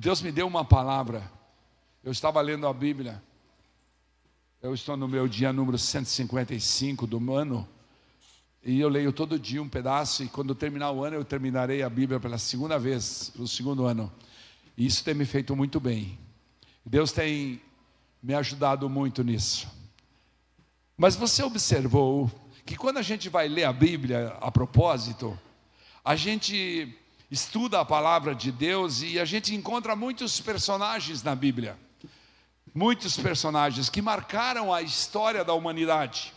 Deus me deu uma palavra. Eu estava lendo a Bíblia. Eu estou no meu dia número 155 do ano. E eu leio todo dia um pedaço. E quando terminar o ano, eu terminarei a Bíblia pela segunda vez, pelo segundo ano. E isso tem me feito muito bem. Deus tem me ajudado muito nisso. Mas você observou que quando a gente vai ler a Bíblia a propósito, a gente estuda a palavra de Deus e a gente encontra muitos personagens na Bíblia. Muitos personagens que marcaram a história da humanidade,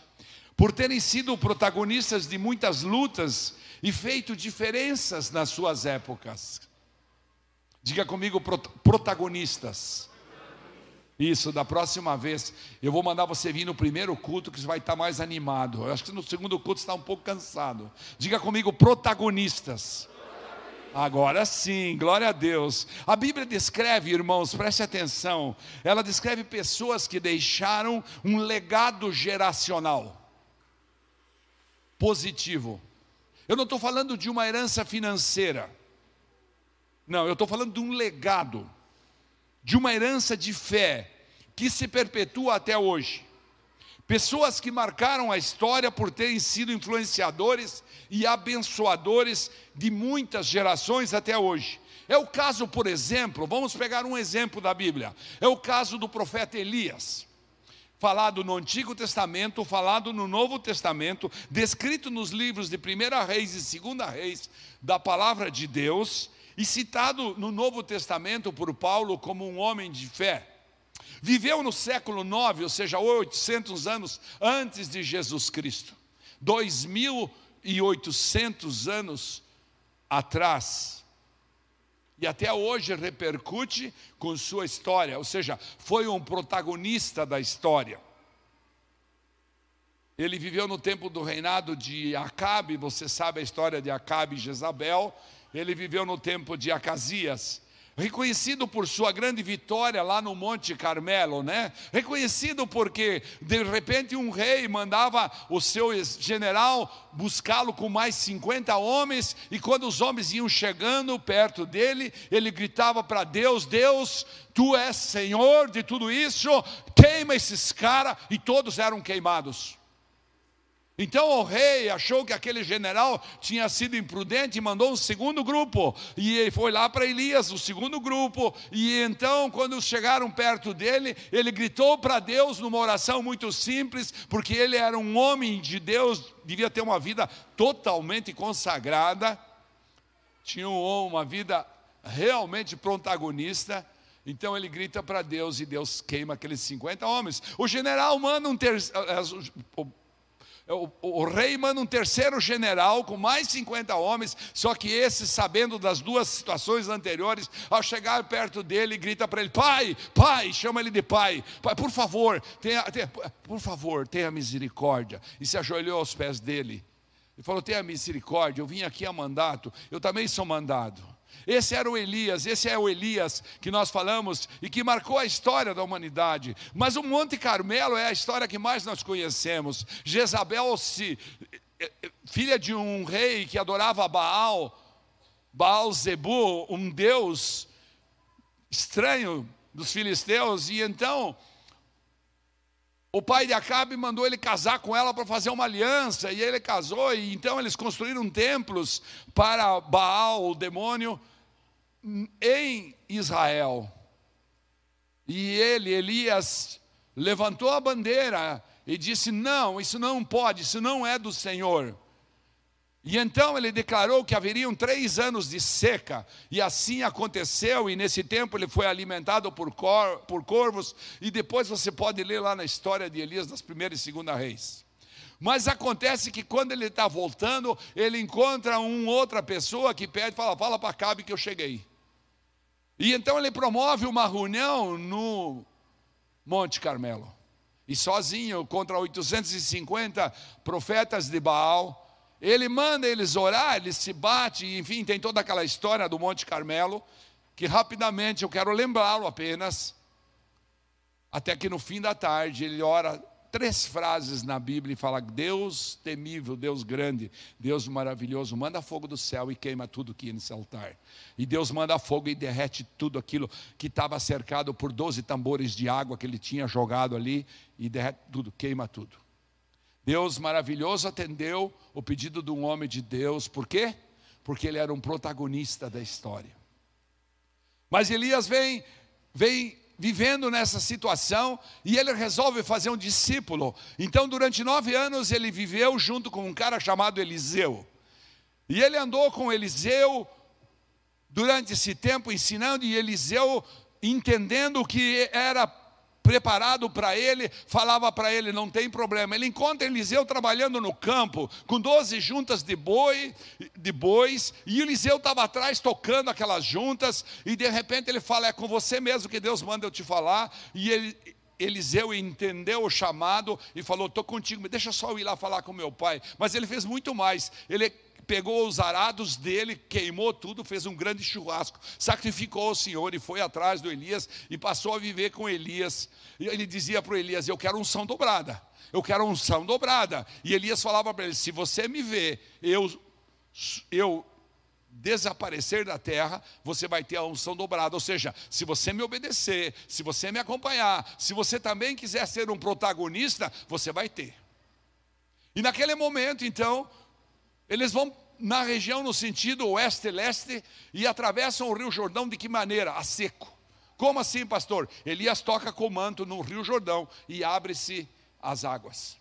por terem sido protagonistas de muitas lutas e feito diferenças nas suas épocas. Diga comigo, protagonistas. Isso, da próxima vez, eu vou mandar você vir no primeiro culto que você vai estar mais animado. Eu acho que no segundo culto está um pouco cansado. Diga comigo, protagonistas. Agora sim, glória a Deus. A Bíblia descreve, irmãos, preste atenção, ela descreve pessoas que deixaram um legado geracional positivo. Eu não estou falando de uma herança financeira, não, eu estou falando de um legado de uma herança de fé que se perpetua até hoje. Pessoas que marcaram a história por terem sido influenciadores e abençoadores de muitas gerações até hoje. É o caso, por exemplo, vamos pegar um exemplo da Bíblia. É o caso do profeta Elias. Falado no Antigo Testamento, falado no Novo Testamento, descrito nos livros de 1 Reis e 2 Reis da palavra de Deus, e citado no Novo Testamento por Paulo como um homem de fé. Viveu no século 9, ou seja, 800 anos antes de Jesus Cristo. 2.800 anos atrás. E até hoje repercute com sua história, ou seja, foi um protagonista da história. Ele viveu no tempo do reinado de Acabe, você sabe a história de Acabe e Jezabel, ele viveu no tempo de Acasias, reconhecido por sua grande vitória lá no Monte Carmelo, né? Reconhecido porque de repente um rei mandava o seu general buscá-lo com mais 50 homens, e quando os homens iam chegando perto dele, ele gritava para Deus: Deus, tu és Senhor de tudo isso, queima esses caras, e todos eram queimados. Então o rei achou que aquele general tinha sido imprudente e mandou um segundo grupo. E ele foi lá para Elias, o segundo grupo. E então, quando chegaram perto dele, ele gritou para Deus numa oração muito simples, porque ele era um homem de Deus, devia ter uma vida totalmente consagrada, tinha uma vida realmente protagonista. Então ele grita para Deus e Deus queima aqueles 50 homens. O general manda um terceiro o, o, rei manda um terceiro general com mais 50 homens, só que esse, sabendo das duas situações anteriores, ao chegar perto dele, grita para ele: Pai, pai, chama ele de pai, pai por favor, tenha, tenha, por favor, tenha misericórdia. E se ajoelhou aos pés dele. E falou: Tenha misericórdia, eu vim aqui a mandato, eu também sou mandado. Esse era o Elias, esse é o Elias que nós falamos e que marcou a história da humanidade. Mas o Monte Carmelo é a história que mais nós conhecemos. Jezabel, se, eh, eh, filha de um rei que adorava Baal, Baal Zebu, um deus estranho dos filisteus, e então o pai de Acabe mandou ele casar com ela para fazer uma aliança, e ele casou, e então eles construíram templos para Baal, o demônio, em Israel. E ele, Elias, levantou a bandeira e disse: Não, isso não pode, isso não é do Senhor. E então ele declarou que haveriam três anos de seca, e assim aconteceu, e nesse tempo ele foi alimentado por, cor, por corvos, e depois você pode ler lá na história de Elias, das primeiras e segunda reis. Mas acontece que quando ele está voltando, ele encontra uma outra pessoa que pede, fala, fala para Cabe que eu cheguei. E então ele promove uma reunião no Monte Carmelo. E sozinho, contra 850 profetas de Baal, ele manda eles orar, eles se batem, enfim, tem toda aquela história do Monte Carmelo, que rapidamente eu quero lembrá-lo apenas, até que no fim da tarde ele ora três frases na Bíblia e fala: Deus temível, Deus grande, Deus maravilhoso, manda fogo do céu e queima tudo aqui nesse altar. E Deus manda fogo e derrete tudo aquilo que estava cercado por doze tambores de água que ele tinha jogado ali, e derrete tudo, queima tudo. Deus maravilhoso atendeu o pedido de um homem de Deus, por quê? Porque ele era um protagonista da história. Mas Elias vem, vem vivendo nessa situação e ele resolve fazer um discípulo. Então, durante nove anos, ele viveu junto com um cara chamado Eliseu. E ele andou com Eliseu durante esse tempo ensinando, e Eliseu entendendo o que era preparado para ele, falava para ele: não tem problema. Ele encontra Eliseu trabalhando no campo, com 12 juntas de boi, de bois, e Eliseu estava atrás tocando aquelas juntas, e de repente ele fala: É com você mesmo que Deus manda eu te falar, e ele. Eliseu entendeu o chamado e falou: Estou contigo, deixa só eu ir lá falar com meu pai. Mas ele fez muito mais. Ele pegou os arados dele, queimou tudo, fez um grande churrasco, sacrificou o Senhor e foi atrás do Elias e passou a viver com Elias. Ele dizia para o Elias: Eu quero unção dobrada, eu quero unção dobrada. E Elias falava para ele: Se você me vê, eu, eu desaparecer da terra, você vai ter a unção dobrada. Ou seja, se você me obedecer, se você me acompanhar, se você também quiser ser um protagonista, você vai ter. E naquele momento, então, eles vão na região no sentido oeste-leste e atravessam o Rio Jordão de que maneira? A seco. Como assim, pastor? Elias toca com o manto no Rio Jordão e abre-se as águas.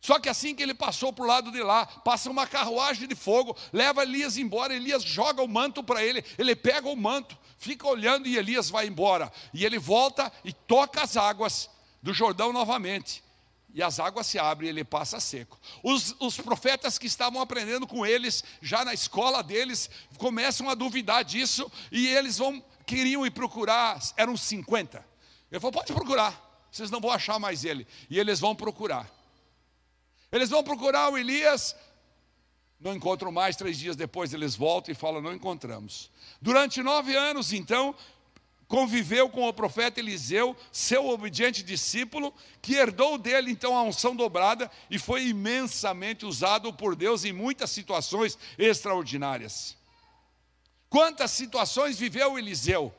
Só que assim que ele passou para o lado de lá, passa uma carruagem de fogo, leva Elias embora. Elias joga o manto para ele, ele pega o manto, fica olhando e Elias vai embora. E ele volta e toca as águas do Jordão novamente e as águas se abrem e ele passa seco. Os, os, profetas que estavam aprendendo com eles, já na escola deles, começam a duvidar disso e eles vão, queriam ir procurar, eram 50. Ele falou: pode procurar, vocês não vão achar mais ele. E eles vão procurar. Eles vão procurar o Elias, não encontram mais, três dias depois eles voltam e falam: não encontramos. Durante nove anos, então, conviveu com o profeta Eliseu, seu obediente discípulo, que herdou dele então a unção dobrada e foi imensamente usado por Deus em muitas situações extraordinárias. Quantas situações viveu Eliseu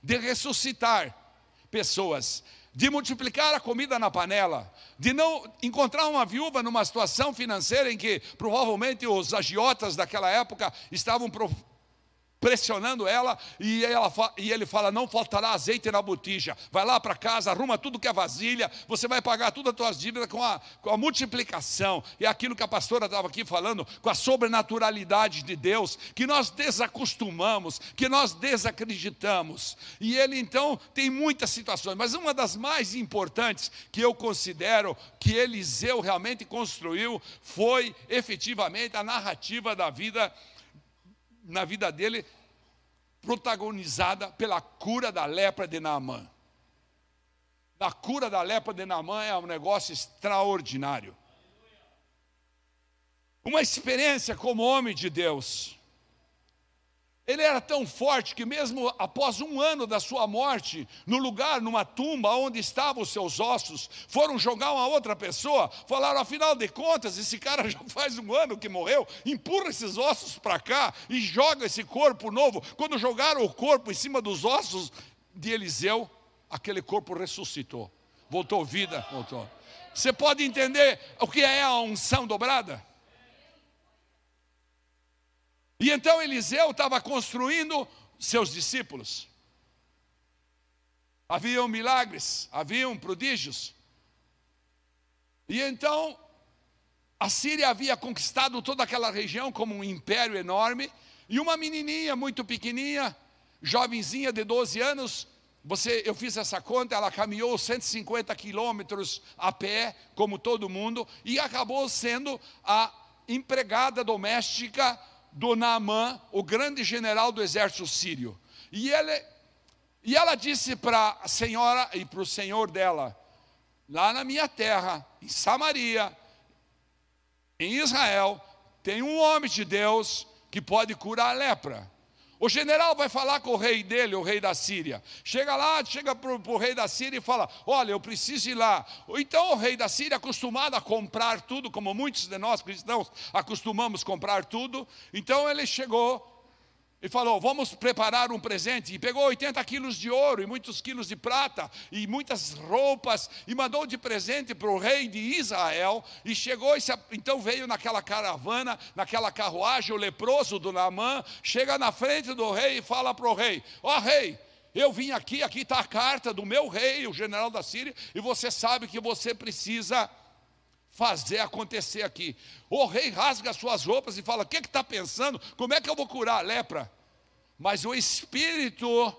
de ressuscitar pessoas, de multiplicar a comida na panela, de não encontrar uma viúva numa situação financeira em que provavelmente os agiotas daquela época estavam pressionando ela e, ela, e ele fala: Não faltará azeite na botija. Vai lá para casa, arruma tudo que é vasilha, você vai pagar todas as tuas dívidas com a, com a multiplicação. E é aquilo que a pastora estava aqui falando, com a sobrenaturalidade de Deus, que nós desacostumamos, que nós desacreditamos. E ele então tem muitas situações, mas uma das mais importantes que eu considero que Eliseu realmente construiu foi efetivamente a narrativa da vida na vida dele protagonizada pela cura da lepra de Naamã. A cura da lepra de Naamã é um negócio extraordinário. Uma experiência como homem de Deus. Ele era tão forte que, mesmo após um ano da sua morte, no lugar, numa tumba onde estavam os seus ossos, foram jogar uma outra pessoa, falaram: afinal de contas, esse cara já faz um ano que morreu, empurra esses ossos para cá e joga esse corpo novo. Quando jogaram o corpo em cima dos ossos de Eliseu, aquele corpo ressuscitou, voltou vida, voltou. Você pode entender o que é a unção dobrada? E então Eliseu estava construindo seus discípulos. Haviam milagres, haviam prodígios. E então a Síria havia conquistado toda aquela região como um império enorme, e uma menininha muito pequenininha, jovenzinha de 12 anos, você, eu fiz essa conta, ela caminhou 150 quilômetros a pé, como todo mundo, e acabou sendo a empregada doméstica do Naamã, o grande general do exército sírio. E, ele, e ela disse para a senhora e para o senhor dela: lá na minha terra, em Samaria, em Israel, tem um homem de Deus que pode curar a lepra. O general vai falar com o rei dele, o rei da Síria. Chega lá, chega para o rei da Síria e fala: Olha, eu preciso ir lá. Então o rei da Síria, acostumado a comprar tudo, como muitos de nós cristãos acostumamos comprar tudo, então ele chegou e falou: Vamos preparar um presente. E pegou 80 quilos de ouro, e muitos quilos de prata, e muitas roupas, e mandou de presente para o rei de Israel. E chegou, e se, então veio naquela caravana, naquela carruagem, o leproso do Naamã, chega na frente do rei e fala para o rei: Ó oh, rei, eu vim aqui, aqui está a carta do meu rei, o general da Síria, e você sabe que você precisa fazer acontecer aqui. O rei rasga as suas roupas e fala: O que está pensando? Como é que eu vou curar a lepra? Mas o espírito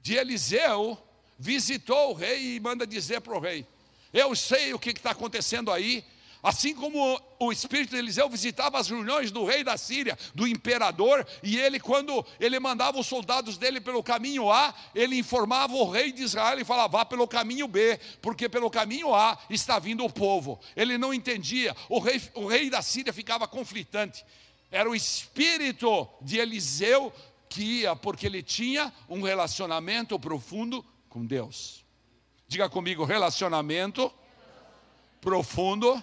de Eliseu visitou o rei e manda dizer para o rei: Eu sei o que está acontecendo aí, Assim como o espírito de Eliseu visitava as reuniões do rei da Síria, do imperador, e ele, quando ele mandava os soldados dele pelo caminho A, ele informava o rei de Israel e falava: vá pelo caminho B, porque pelo caminho A está vindo o povo. Ele não entendia, o rei, o rei da Síria ficava conflitante. Era o espírito de Eliseu que ia, porque ele tinha um relacionamento profundo com Deus. Diga comigo: relacionamento profundo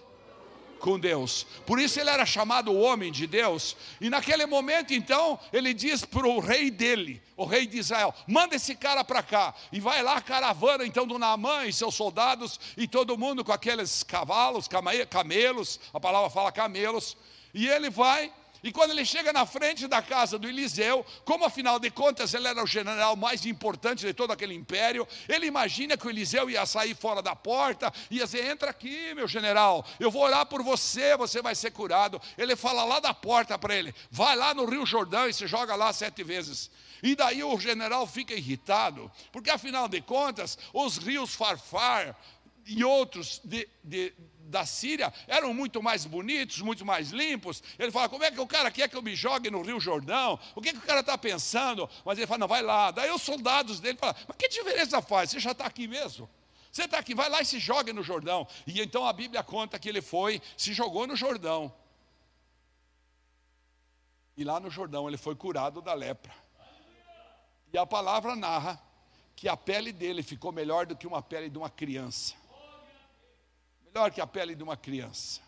com Deus. Por isso ele era chamado o homem de Deus. E naquele momento, então, ele diz para o rei dele, o rei de Israel: manda esse cara para cá. E vai lá a caravana, então, do Naamã e seus soldados, e todo mundo com aqueles cavalos, camelos, a palavra fala camelos. E ele vai e quando ele chega na frente da casa do Eliseu, como afinal de contas ele era o general mais importante de todo aquele império, ele imagina que o Eliseu ia sair fora da porta, ia dizer: Entra aqui, meu general, eu vou orar por você, você vai ser curado. Ele fala lá da porta para ele: Vai lá no Rio Jordão e se joga lá sete vezes. E daí o general fica irritado, porque afinal de contas, os rios Farfar e outros de, de da Síria eram muito mais bonitos, muito mais limpos. Ele fala: como é que o cara quer que eu me jogue no Rio Jordão? O que, que o cara está pensando? Mas ele fala: não, vai lá. Daí os soldados dele falam: mas que diferença faz? Você já está aqui mesmo? Você está aqui, vai lá e se jogue no Jordão. E então a Bíblia conta que ele foi, se jogou no Jordão. E lá no Jordão ele foi curado da lepra. E a palavra narra que a pele dele ficou melhor do que uma pele de uma criança melhor que a pele de uma criança.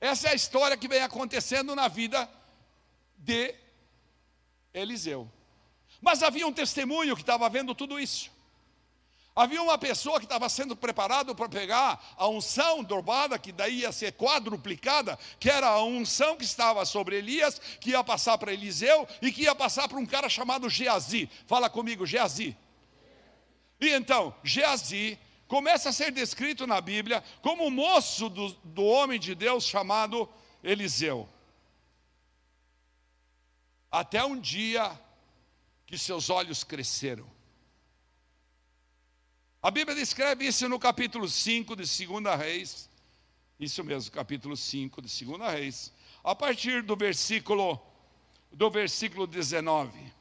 Essa é a história que vem acontecendo na vida de Eliseu. Mas havia um testemunho que estava vendo tudo isso. Havia uma pessoa que estava sendo preparado para pegar a unção dobrada, que daí ia ser quadruplicada, que era a unção que estava sobre Elias, que ia passar para Eliseu e que ia passar para um cara chamado Geazi. Fala comigo, Geazi. E então, Geazi começa a ser descrito na Bíblia como o moço do, do homem de Deus chamado Eliseu. Até um dia que seus olhos cresceram. A Bíblia descreve isso no capítulo 5 de 2 Reis. Isso mesmo, capítulo 5 de 2 Reis. A partir do versículo do versículo 19.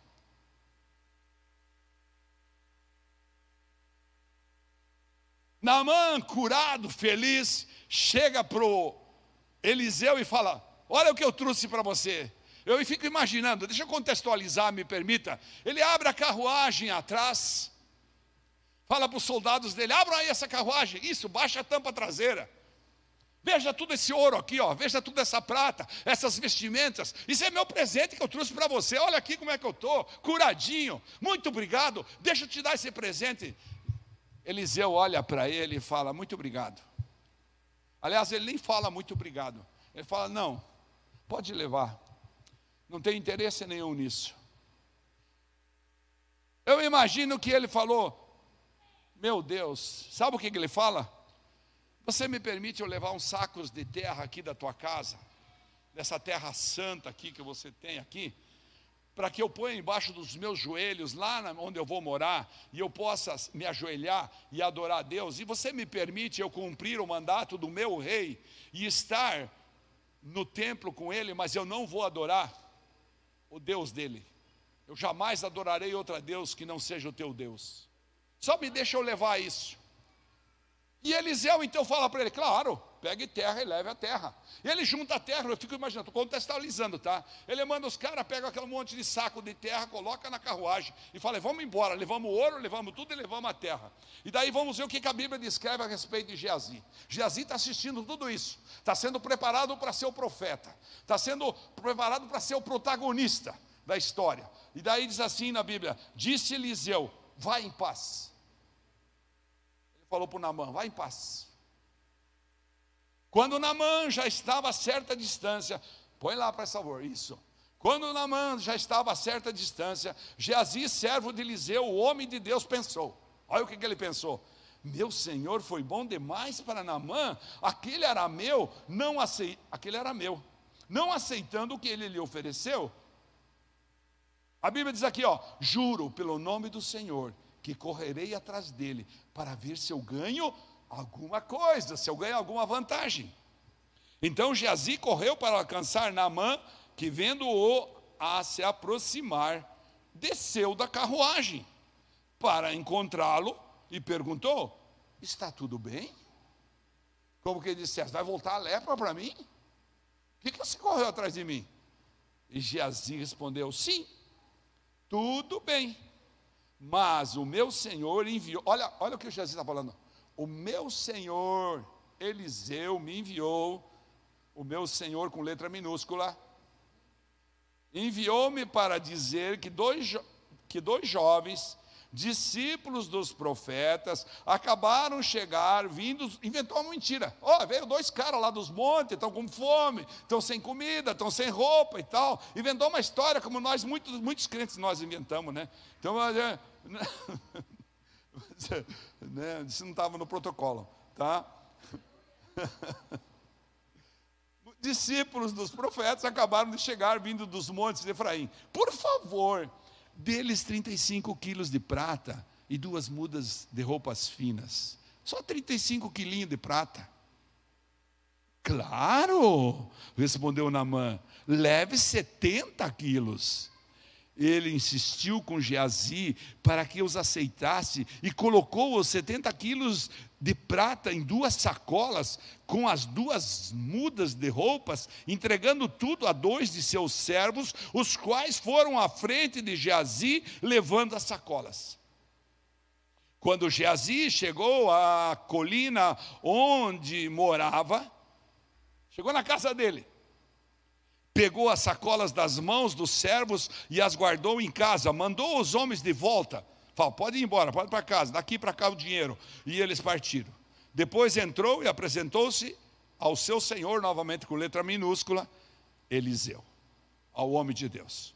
Naamã, curado, feliz, chega para o Eliseu e fala: Olha o que eu trouxe para você. Eu fico imaginando, deixa eu contextualizar, me permita. Ele abre a carruagem atrás, fala para os soldados dele: abram aí essa carruagem, isso, baixa a tampa traseira. Veja tudo esse ouro aqui, ó. Veja toda essa prata, essas vestimentas. Isso é meu presente que eu trouxe para você. Olha aqui como é que eu estou, curadinho. Muito obrigado. Deixa eu te dar esse presente. Eliseu olha para ele e fala: Muito obrigado. Aliás, ele nem fala muito obrigado. Ele fala: Não, pode levar. Não tem interesse nenhum nisso. Eu imagino que ele falou: Meu Deus, sabe o que ele fala? Você me permite eu levar uns sacos de terra aqui da tua casa, dessa terra santa aqui que você tem aqui? Para que eu ponha embaixo dos meus joelhos, lá onde eu vou morar, e eu possa me ajoelhar e adorar a Deus, e você me permite eu cumprir o mandato do meu rei e estar no templo com ele, mas eu não vou adorar o Deus dele. Eu jamais adorarei outro Deus que não seja o teu Deus. Só me deixa eu levar isso. E Eliseu então fala para ele: Claro, pegue terra e leve a terra. E ele junta a terra, eu fico imaginando, estou contextualizando, tá? Ele manda os caras, pega aquele monte de saco de terra, coloca na carruagem e fala: vamos embora, levamos ouro, levamos tudo e levamos a terra. E daí vamos ver o que a Bíblia descreve a respeito de Geazi. Geazi está assistindo tudo isso, está sendo preparado para ser o profeta, está sendo preparado para ser o protagonista da história. E daí diz assim na Bíblia: disse Eliseu, vai em paz. Ele falou para o Namã, vai em paz. Quando Namã já estava a certa distância, põe lá para favor, isso. Quando Namã já estava a certa distância, Geazi, servo de Eliseu, o homem de Deus, pensou. Olha o que, que ele pensou. Meu senhor foi bom demais para Namã, aquele arameu não aceit... aquele arameu, não aceitando o que ele lhe ofereceu, a Bíblia diz aqui, ó, juro pelo nome do Senhor que correrei atrás dele para ver se eu ganho alguma coisa, se eu ganho alguma vantagem. Então Geazi correu para alcançar Naamã, que vendo-o a se aproximar, desceu da carruagem para encontrá-lo e perguntou: Está tudo bem? Como que ele disse: Vai voltar a lepra para mim? Que, que você correu atrás de mim? E Geazi respondeu: Sim, tudo bem. Mas o meu Senhor enviou. Olha, olha o que o Jesus está falando. O meu Senhor, Eliseu, me enviou. O meu Senhor, com letra minúscula, enviou-me para dizer que dois, que dois jovens discípulos dos profetas, acabaram chegar, vindo, inventou uma mentira. Ó, oh, veio dois caras lá dos montes, estão com fome, estão sem comida, estão sem roupa e tal. Inventou uma história como nós, muitos, muitos crentes nós inventamos, né? Então, é, né, isso não estava no protocolo, tá? Discípulos dos profetas acabaram de chegar vindo dos montes de Efraim. Por favor, deles 35 quilos de prata e duas mudas de roupas finas. Só 35 quilinhos de prata. Claro, respondeu Namã, leve 70 quilos. Ele insistiu com Geazi para que os aceitasse e colocou os 70 quilos de prata em duas sacolas com as duas mudas de roupas, entregando tudo a dois de seus servos, os quais foram à frente de Geazi levando as sacolas. Quando Geazi chegou à colina onde morava, chegou na casa dele pegou as sacolas das mãos dos servos e as guardou em casa, mandou os homens de volta. Falou, pode ir embora, pode ir para casa, daqui para cá o dinheiro. E eles partiram. Depois entrou e apresentou-se ao seu senhor, novamente com letra minúscula, Eliseu, ao homem de Deus.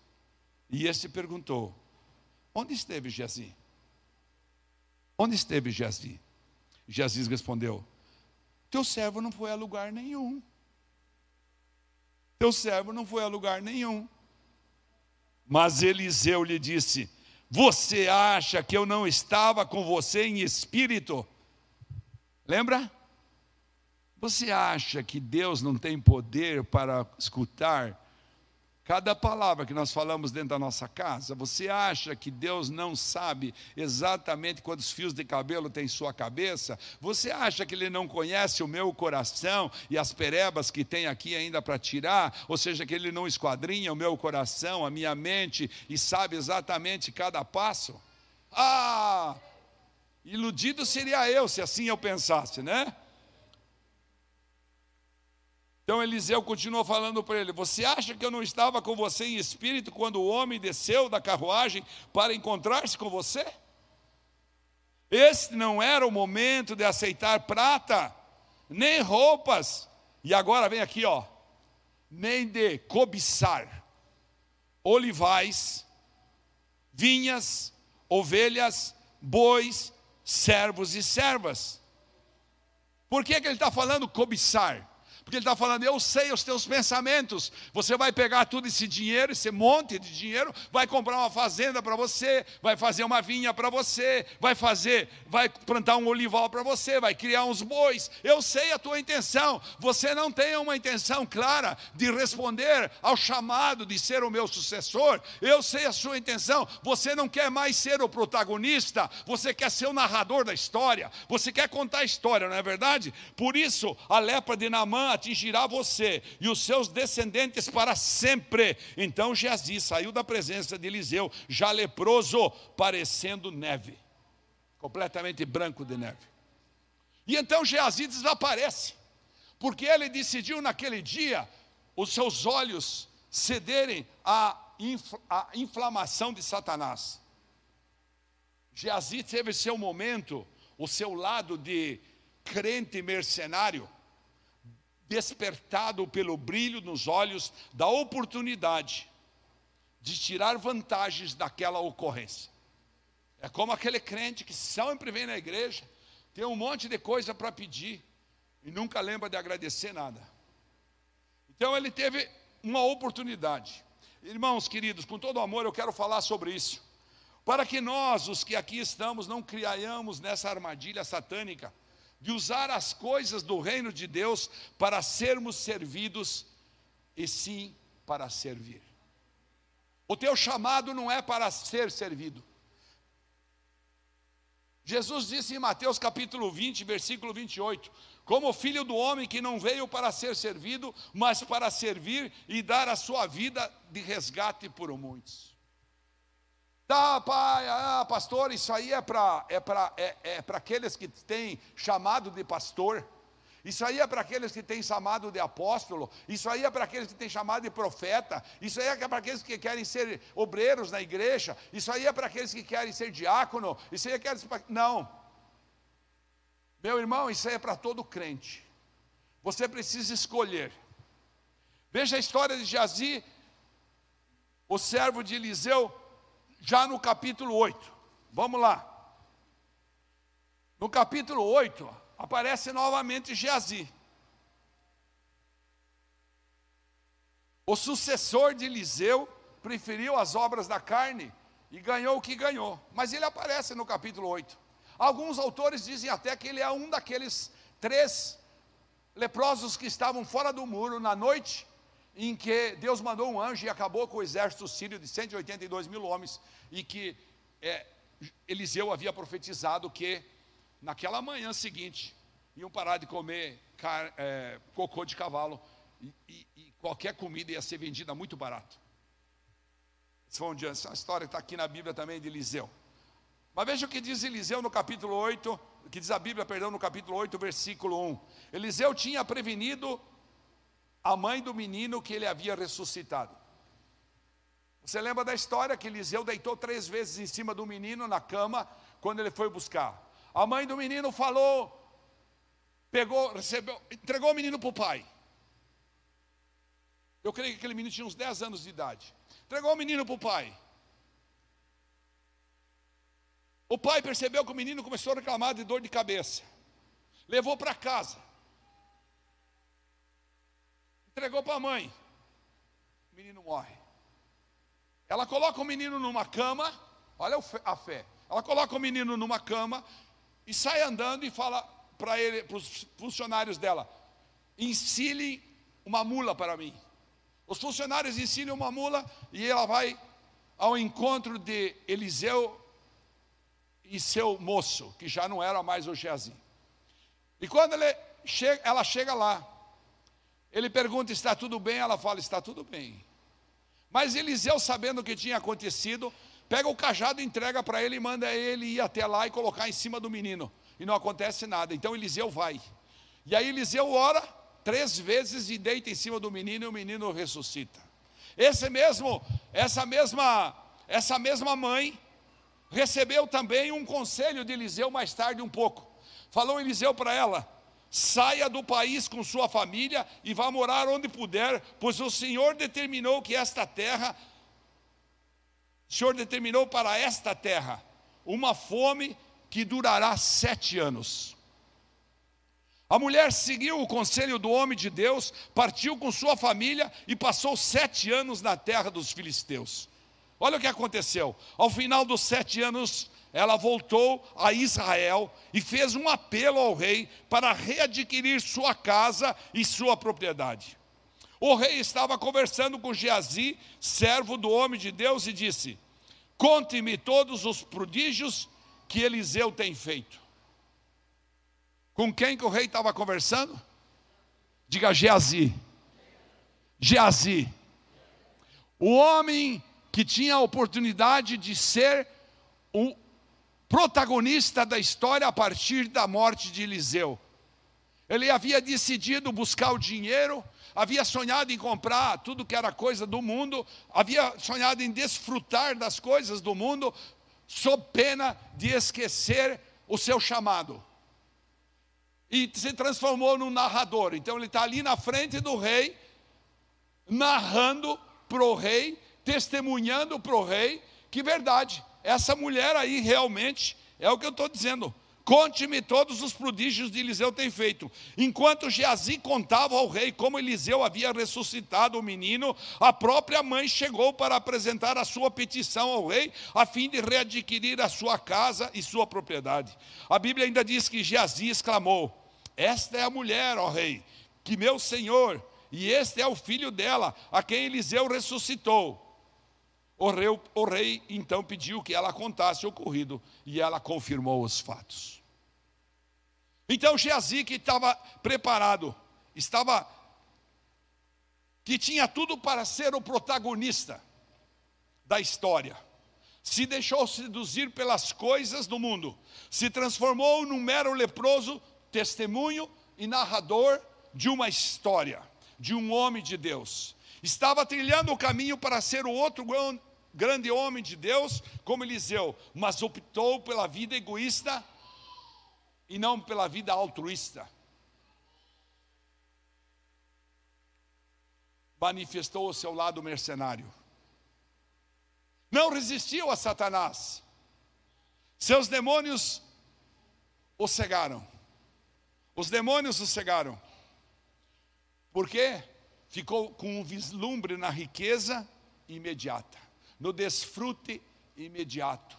E este perguntou: Onde esteve Geazi? Onde esteve Geazi? Geazi respondeu: Teu servo não foi a lugar nenhum. Teu servo não foi a lugar nenhum. Mas Eliseu lhe disse: Você acha que eu não estava com você em espírito? Lembra? Você acha que Deus não tem poder para escutar Cada palavra que nós falamos dentro da nossa casa, você acha que Deus não sabe exatamente quantos fios de cabelo tem em sua cabeça? Você acha que Ele não conhece o meu coração e as perebas que tem aqui ainda para tirar? Ou seja, que Ele não esquadrinha o meu coração, a minha mente e sabe exatamente cada passo? Ah, iludido seria eu se assim eu pensasse, né? Então Eliseu continuou falando para ele: Você acha que eu não estava com você em espírito quando o homem desceu da carruagem para encontrar-se com você? Este não era o momento de aceitar prata, nem roupas, e agora vem aqui, ó, nem de cobiçar olivais, vinhas, ovelhas, bois, servos e servas. Por que, que ele está falando cobiçar? Porque ele está falando, eu sei os teus pensamentos. Você vai pegar todo esse dinheiro, esse monte de dinheiro, vai comprar uma fazenda para você, vai fazer uma vinha para você, vai fazer, vai plantar um olival para você, vai criar uns bois. Eu sei a tua intenção. Você não tem uma intenção clara de responder ao chamado de ser o meu sucessor. Eu sei a sua intenção. Você não quer mais ser o protagonista, você quer ser o narrador da história. Você quer contar a história, não é verdade? Por isso, a lepra de Naamã atingirá você e os seus descendentes para sempre. Então Geazi saiu da presença de Eliseu, já leproso, parecendo neve, completamente branco de neve. E então Geazi desaparece, porque ele decidiu naquele dia os seus olhos cederem à, à inflamação de Satanás. Geazi teve seu momento, o seu lado de crente mercenário, despertado pelo brilho nos olhos da oportunidade de tirar vantagens daquela ocorrência. É como aquele crente que sempre vem na igreja, tem um monte de coisa para pedir e nunca lembra de agradecer nada. Então ele teve uma oportunidade. Irmãos queridos, com todo amor eu quero falar sobre isso. Para que nós, os que aqui estamos, não criamos nessa armadilha satânica de usar as coisas do reino de Deus para sermos servidos e sim para servir. O teu chamado não é para ser servido. Jesus disse em Mateus capítulo 20, versículo 28, como filho do homem que não veio para ser servido, mas para servir e dar a sua vida de resgate por muitos. Tá, pai, ah, pastor, isso aí é para é é, é aqueles que têm chamado de pastor. Isso aí é para aqueles que têm chamado de apóstolo, isso aí é para aqueles que têm chamado de profeta, isso aí é para aqueles que querem ser obreiros na igreja, isso aí é para aqueles que querem ser diácono, isso aí é para. Não. Meu irmão, isso aí é para todo crente. Você precisa escolher. Veja a história de Jazi, o servo de Eliseu, já no capítulo 8. Vamos lá. No capítulo 8, aparece novamente Geazi. O sucessor de Eliseu preferiu as obras da carne e ganhou o que ganhou. Mas ele aparece no capítulo 8. Alguns autores dizem até que ele é um daqueles três leprosos que estavam fora do muro na noite em que Deus mandou um anjo e acabou com o exército sírio de 182 mil homens, e que é, Eliseu havia profetizado que naquela manhã seguinte iam parar de comer car, é, cocô de cavalo e, e, e, qualquer comida ia ser vendida muito barato. Esse foi um dia, essa história está aqui na Bíblia também de Eliseu. Mas veja o que diz Eliseu no capítulo 8, que diz a Bíblia, perdão, no capítulo 8, versículo 1. Eliseu tinha prevenido a mãe do menino que ele havia ressuscitado. Você lembra da história que Eliseu deitou três vezes em cima do menino na cama quando ele foi buscar? A mãe do menino falou, pegou, recebeu, entregou o menino para o pai. Eu creio que aquele menino tinha uns 10 anos de idade. Entregou o menino para o pai. O pai percebeu que o menino começou a reclamar de dor de cabeça. Levou para casa. Entregou para a mãe. O menino morre. Ela coloca o menino numa cama, olha a fé. Ela coloca o menino numa cama e sai andando e fala para ele, para os funcionários dela: ensine uma mula para mim. Os funcionários ensinam uma mula e ela vai ao encontro de Eliseu e seu moço, que já não era mais o Geazi. E quando chega, ela chega lá, ele pergunta: está tudo bem? Ela fala: está tudo bem. Mas Eliseu, sabendo o que tinha acontecido, pega o cajado, entrega para ele e manda ele ir até lá e colocar em cima do menino. E não acontece nada. Então Eliseu vai. E aí Eliseu ora três vezes e deita em cima do menino e o menino ressuscita. Esse mesmo, essa mesma, essa mesma mãe recebeu também um conselho de Eliseu mais tarde um pouco. Falou Eliseu para ela: Saia do país com sua família e vá morar onde puder, pois o Senhor determinou que esta terra, o Senhor determinou para esta terra uma fome que durará sete anos. A mulher seguiu o conselho do homem de Deus, partiu com sua família e passou sete anos na terra dos filisteus. Olha o que aconteceu. Ao final dos sete anos, ela voltou a Israel e fez um apelo ao rei para readquirir sua casa e sua propriedade. O rei estava conversando com Geazi, servo do homem de Deus, e disse: Conte-me todos os prodígios que Eliseu tem feito. Com quem que o rei estava conversando? Diga Geazi. Geazi. O homem que tinha a oportunidade de ser o protagonista da história a partir da morte de Eliseu. Ele havia decidido buscar o dinheiro, havia sonhado em comprar tudo que era coisa do mundo, havia sonhado em desfrutar das coisas do mundo, sob pena de esquecer o seu chamado e se transformou num narrador. Então ele está ali na frente do rei, narrando para o rei, testemunhando para o rei que verdade, essa mulher aí realmente é o que eu estou dizendo. Conte-me todos os prodígios de Eliseu tem feito. Enquanto Geazi contava ao rei como Eliseu havia ressuscitado o menino, a própria mãe chegou para apresentar a sua petição ao rei, a fim de readquirir a sua casa e sua propriedade. A Bíblia ainda diz que Geazi exclamou: esta é a mulher, ó rei, que meu senhor, e este é o filho dela, a quem Eliseu ressuscitou. O rei, o rei então pediu que ela contasse o ocorrido, e ela confirmou os fatos. Então Geazi, que estava preparado, estava que tinha tudo para ser o protagonista da história, se deixou seduzir pelas coisas do mundo, se transformou num mero leproso testemunho e narrador de uma história, de um homem de Deus. Estava trilhando o caminho para ser o outro grande homem de Deus, como Eliseu, mas optou pela vida egoísta e não pela vida altruísta. Manifestou o seu lado mercenário. Não resistiu a Satanás. Seus demônios o cegaram. Os demônios o cegaram. Por quê? Ficou com um vislumbre na riqueza imediata, no desfrute imediato.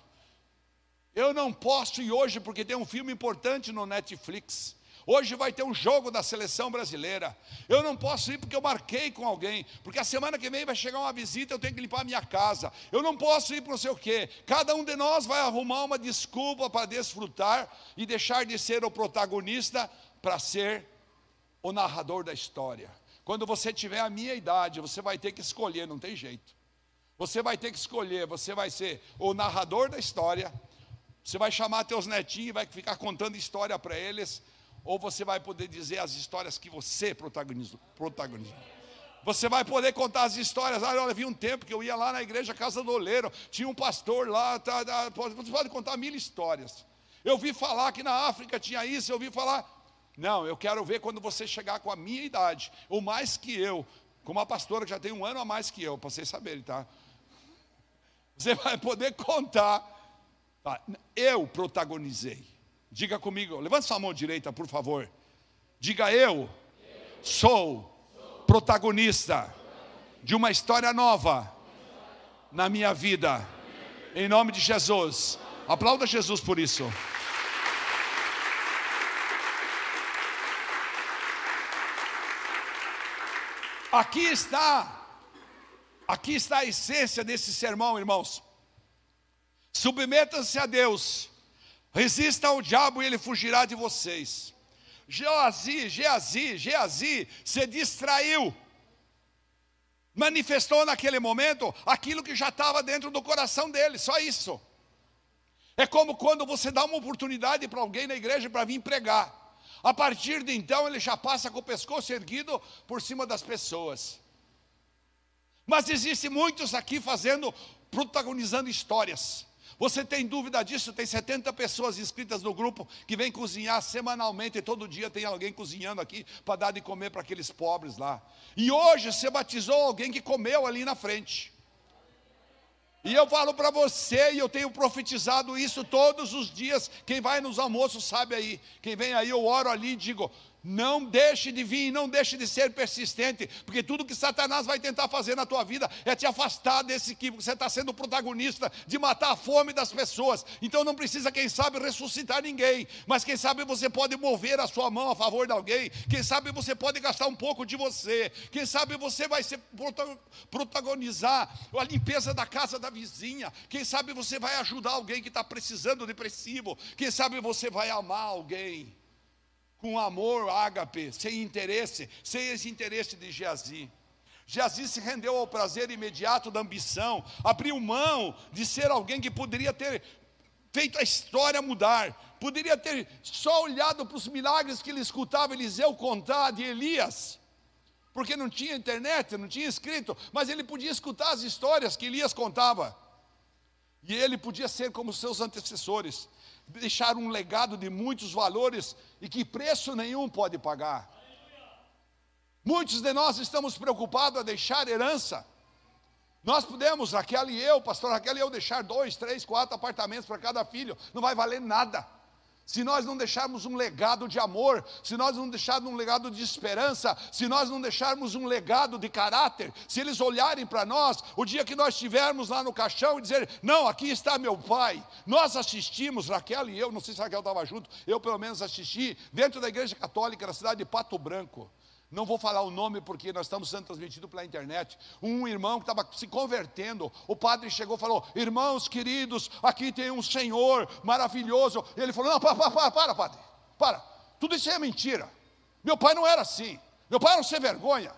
Eu não posso ir hoje porque tem um filme importante no Netflix. Hoje vai ter um jogo da seleção brasileira. Eu não posso ir porque eu marquei com alguém, porque a semana que vem vai chegar uma visita, eu tenho que limpar a minha casa. Eu não posso ir para não sei o quê. Cada um de nós vai arrumar uma desculpa para desfrutar e deixar de ser o protagonista para ser o narrador da história. Quando você tiver a minha idade, você vai ter que escolher, não tem jeito. Você vai ter que escolher, você vai ser o narrador da história, você vai chamar teus netinhos vai ficar contando história para eles, ou você vai poder dizer as histórias que você protagonizou. protagonizou. Você vai poder contar as histórias. Ah, olha, vi um tempo que eu ia lá na igreja Casa do Oleiro, tinha um pastor lá, tá, tá, você pode contar mil histórias. Eu vi falar que na África tinha isso, eu vi falar. Não, eu quero ver quando você chegar com a minha idade, ou mais que eu, com uma pastora que já tem um ano a mais que eu, para vocês saberem, tá? Você vai poder contar. Tá? Eu protagonizei. Diga comigo, levanta sua mão direita, por favor. Diga eu sou protagonista de uma história nova na minha vida. Em nome de Jesus. Aplauda Jesus por isso. Aqui está, aqui está a essência desse sermão, irmãos. Submetam-se a Deus, resista ao diabo e ele fugirá de vocês. Geazi, Geazi, Geazi se distraiu, manifestou naquele momento aquilo que já estava dentro do coração dele, só isso. É como quando você dá uma oportunidade para alguém na igreja para vir pregar. A partir de então, ele já passa com o pescoço erguido por cima das pessoas. Mas existem muitos aqui fazendo, protagonizando histórias. Você tem dúvida disso? Tem 70 pessoas inscritas no grupo que vem cozinhar semanalmente, e todo dia tem alguém cozinhando aqui para dar de comer para aqueles pobres lá. E hoje você batizou alguém que comeu ali na frente. E eu falo para você, e eu tenho profetizado isso todos os dias. Quem vai nos almoços sabe aí. Quem vem aí, eu oro ali e digo: Não deixe de vir, não deixe de ser persistente, porque tudo que Satanás vai tentar fazer na tua vida é te afastar desse que você está sendo protagonista de matar a fome das pessoas. Então não precisa, quem sabe, ressuscitar ninguém, mas quem sabe você pode mover a sua mão a favor de alguém, quem sabe você pode gastar um pouco de você, quem sabe você vai ser protagonizar a limpeza da casa da vizinha, quem sabe você vai ajudar alguém que está precisando depressivo, quem sabe você vai amar alguém com amor ágape, sem interesse, sem esse interesse de Geazi. Geazi se rendeu ao prazer imediato da ambição, abriu mão de ser alguém que poderia ter feito a história mudar, poderia ter só olhado para os milagres que ele escutava Eliseu contar de Elias, porque não tinha internet, não tinha escrito, mas ele podia escutar as histórias que Elias contava, e ele podia ser como seus antecessores, deixar um legado de muitos valores e que preço nenhum pode pagar. Muitos de nós estamos preocupados a deixar herança. Nós podemos, Raquel e eu, pastor Raquel e eu, deixar dois, três, quatro apartamentos para cada filho, não vai valer nada se nós não deixarmos um legado de amor, se nós não deixarmos um legado de esperança, se nós não deixarmos um legado de caráter, se eles olharem para nós, o dia que nós estivermos lá no caixão e dizer: Não, aqui está meu pai. Nós assistimos, Raquel e eu, não sei se Raquel estava junto, eu pelo menos assisti, dentro da igreja católica da cidade de Pato Branco. Não vou falar o nome porque nós estamos sendo transmitidos pela internet. Um irmão que estava se convertendo, o padre chegou e falou: Irmãos queridos, aqui tem um Senhor maravilhoso. E ele falou: Não, para, para, para, para, padre, para. Tudo isso é mentira. Meu pai não era assim. Meu pai era um sem vergonha.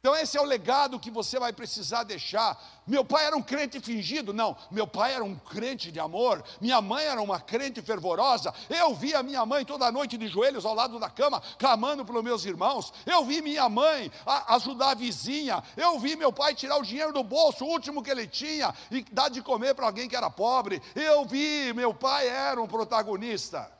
Então, esse é o legado que você vai precisar deixar. Meu pai era um crente fingido? Não, meu pai era um crente de amor. Minha mãe era uma crente fervorosa. Eu vi a minha mãe toda noite de joelhos ao lado da cama, clamando pelos meus irmãos. Eu vi minha mãe ajudar a vizinha. Eu vi meu pai tirar o dinheiro do bolso, o último que ele tinha, e dar de comer para alguém que era pobre. Eu vi, meu pai era um protagonista.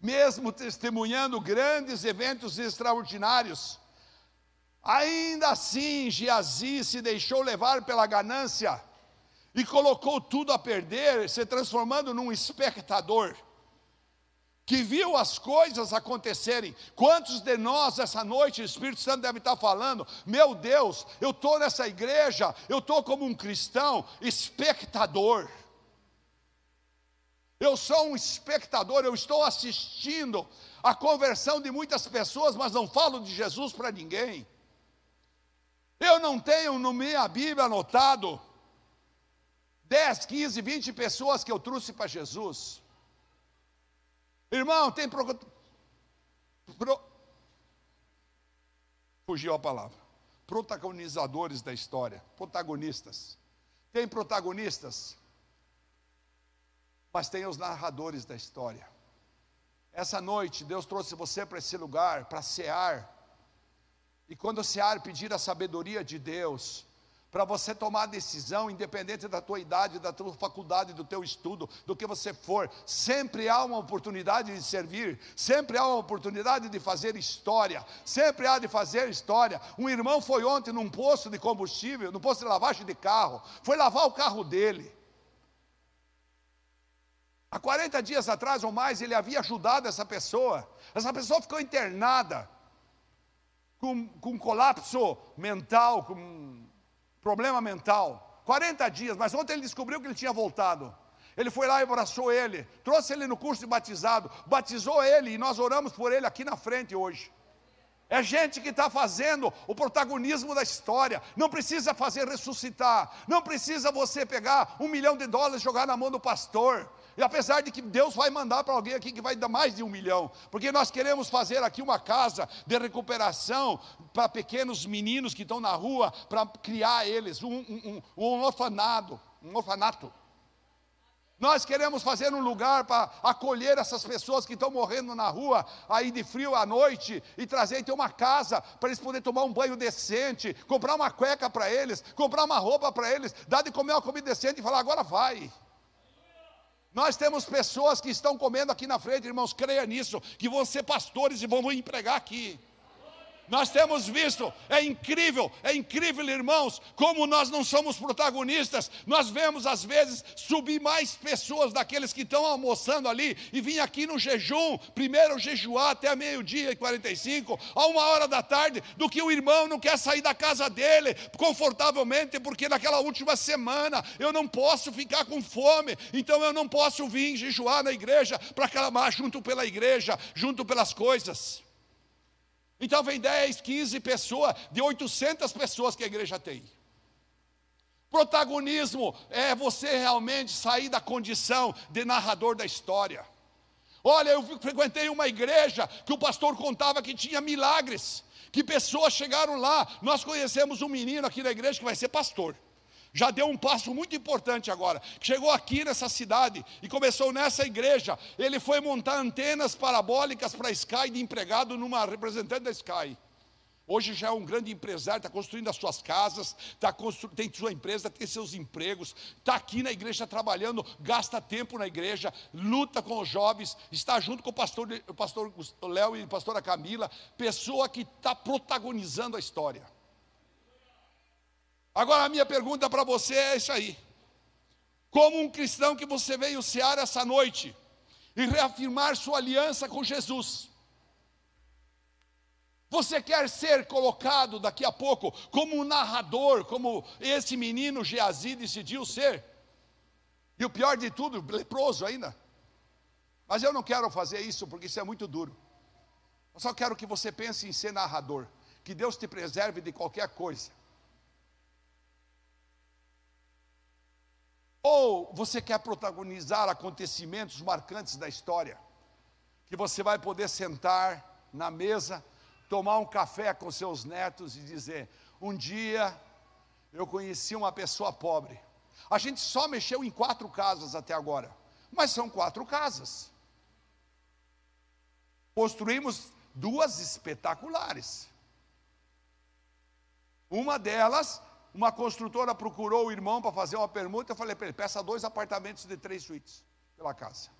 Mesmo testemunhando grandes eventos extraordinários, ainda assim Geazi se deixou levar pela ganância e colocou tudo a perder, se transformando num espectador que viu as coisas acontecerem. Quantos de nós essa noite, o Espírito Santo deve estar falando: Meu Deus, eu estou nessa igreja, eu estou como um cristão, espectador. Eu sou um espectador, eu estou assistindo a conversão de muitas pessoas, mas não falo de Jesus para ninguém. Eu não tenho no minha Bíblia anotado 10, 15, 20 pessoas que eu trouxe para Jesus. Irmão, tem pro... Pro... fugiu a palavra. Protagonizadores da história, protagonistas. Tem protagonistas mas tem os narradores da história. Essa noite, Deus trouxe você para esse lugar, para cear. E quando cear, pedir a sabedoria de Deus, para você tomar decisão, independente da tua idade, da tua faculdade, do teu estudo, do que você for, sempre há uma oportunidade de servir, sempre há uma oportunidade de fazer história, sempre há de fazer história. Um irmão foi ontem num posto de combustível, num posto de lavagem de carro, foi lavar o carro dele. Há 40 dias atrás ou mais, ele havia ajudado essa pessoa. Essa pessoa ficou internada com, com colapso mental, com problema mental. 40 dias, mas ontem ele descobriu que ele tinha voltado. Ele foi lá e abraçou ele, trouxe ele no curso de batizado, batizou ele e nós oramos por ele aqui na frente hoje. É gente que está fazendo o protagonismo da história. Não precisa fazer ressuscitar. Não precisa você pegar um milhão de dólares e jogar na mão do pastor. E apesar de que Deus vai mandar para alguém aqui que vai dar mais de um milhão, porque nós queremos fazer aqui uma casa de recuperação para pequenos meninos que estão na rua, para criar eles, um, um, um orfanado, um orfanato. Nós queremos fazer um lugar para acolher essas pessoas que estão morrendo na rua, aí de frio à noite, e trazer ter uma casa para eles poderem tomar um banho decente, comprar uma cueca para eles, comprar uma roupa para eles, dar de comer uma comida decente e falar: agora vai. Nós temos pessoas que estão comendo aqui na frente, irmãos, creia nisso, que vão ser pastores e vão empregar aqui. Nós temos visto, é incrível, é incrível, irmãos, como nós não somos protagonistas. Nós vemos, às vezes, subir mais pessoas daqueles que estão almoçando ali e vir aqui no jejum, primeiro jejuar até meio-dia e 45, a uma hora da tarde, do que o irmão não quer sair da casa dele confortavelmente, porque naquela última semana eu não posso ficar com fome, então eu não posso vir jejuar na igreja para clamar junto pela igreja, junto pelas coisas. Então vem 10, 15 pessoas, de 800 pessoas que a igreja tem. Protagonismo é você realmente sair da condição de narrador da história. Olha, eu frequentei uma igreja que o pastor contava que tinha milagres, que pessoas chegaram lá. Nós conhecemos um menino aqui na igreja que vai ser pastor já deu um passo muito importante agora. Chegou aqui nessa cidade e começou nessa igreja. Ele foi montar antenas parabólicas para a Sky de empregado numa representante da Sky. Hoje já é um grande empresário, está construindo as suas casas, tá constru... tem sua empresa, tem seus empregos, está aqui na igreja trabalhando, gasta tempo na igreja, luta com os jovens, está junto com o pastor, o pastor Léo e a pastora Camila, pessoa que está protagonizando a história. Agora a minha pergunta para você é isso aí. Como um cristão que você veio cear essa noite e reafirmar sua aliança com Jesus, você quer ser colocado daqui a pouco como um narrador, como esse menino Geazi decidiu ser? E o pior de tudo, leproso ainda. Mas eu não quero fazer isso porque isso é muito duro. Eu só quero que você pense em ser narrador. Que Deus te preserve de qualquer coisa. Ou você quer protagonizar acontecimentos marcantes da história, que você vai poder sentar na mesa, tomar um café com seus netos e dizer: Um dia eu conheci uma pessoa pobre. A gente só mexeu em quatro casas até agora, mas são quatro casas. Construímos duas espetaculares. Uma delas uma construtora procurou o irmão para fazer uma permuta. Eu falei para ele: peça dois apartamentos de três suítes pela casa.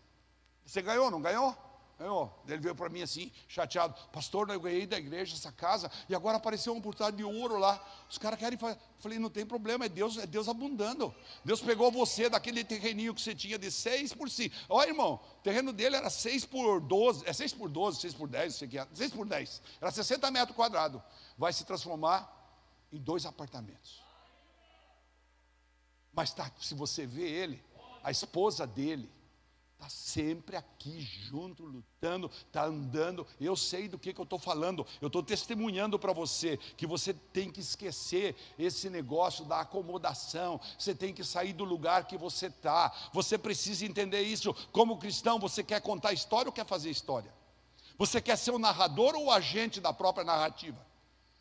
Você ganhou, não ganhou? Ganhou. Ele veio para mim assim, chateado: Pastor, eu ganhei da igreja essa casa e agora apareceu uma oportunidade de ouro lá. Os caras querem fazer. Eu falei: não tem problema, é Deus, é Deus abundando. Deus pegou você daquele terreninho que você tinha de seis por cinco. Olha, irmão, o terreno dele era seis por doze, é seis por doze, seis por dez, sei que é, seis por dez. Era 60 metros quadrados. Vai se transformar em dois apartamentos. Mas tá, se você vê ele, a esposa dele, está sempre aqui junto, lutando, está andando. Eu sei do que, que eu estou falando, eu estou testemunhando para você que você tem que esquecer esse negócio da acomodação, você tem que sair do lugar que você está. Você precisa entender isso. Como cristão, você quer contar história ou quer fazer história? Você quer ser o narrador ou o agente da própria narrativa?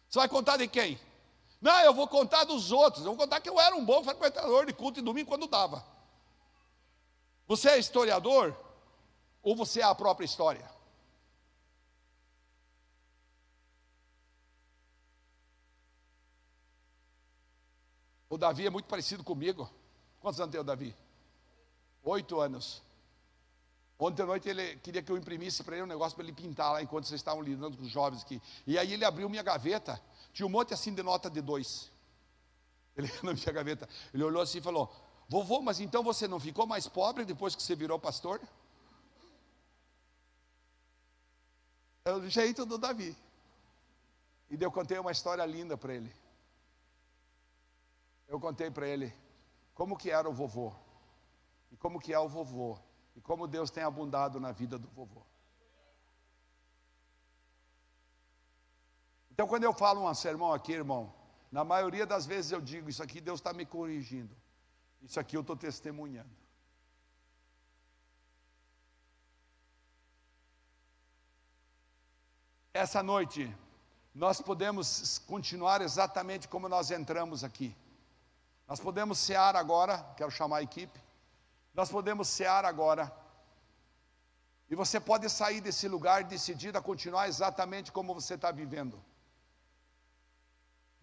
Você vai contar de quem? Não, eu vou contar dos outros. Eu vou contar que eu era um bom frequentador de culto de domingo quando dava. Você é historiador? Ou você é a própria história? O Davi é muito parecido comigo. Quantos anos tem o Davi? Oito anos. Ontem à noite ele queria que eu imprimisse para ele um negócio para ele pintar lá enquanto vocês estavam lidando com os jovens aqui. E aí ele abriu minha gaveta tinha um monte assim de nota de dois. Ele na minha gaveta. Ele olhou assim e falou: Vovô, mas então você não ficou mais pobre depois que você virou pastor? É o jeito do Davi. E eu contei uma história linda para ele. Eu contei para ele como que era o vovô. E como que é o vovô. E como Deus tem abundado na vida do vovô. Então, quando eu falo um sermão aqui, irmão, na maioria das vezes eu digo: Isso aqui Deus está me corrigindo, isso aqui eu estou testemunhando. Essa noite, nós podemos continuar exatamente como nós entramos aqui. Nós podemos cear agora, quero chamar a equipe. Nós podemos cear agora. E você pode sair desse lugar decidido a continuar exatamente como você está vivendo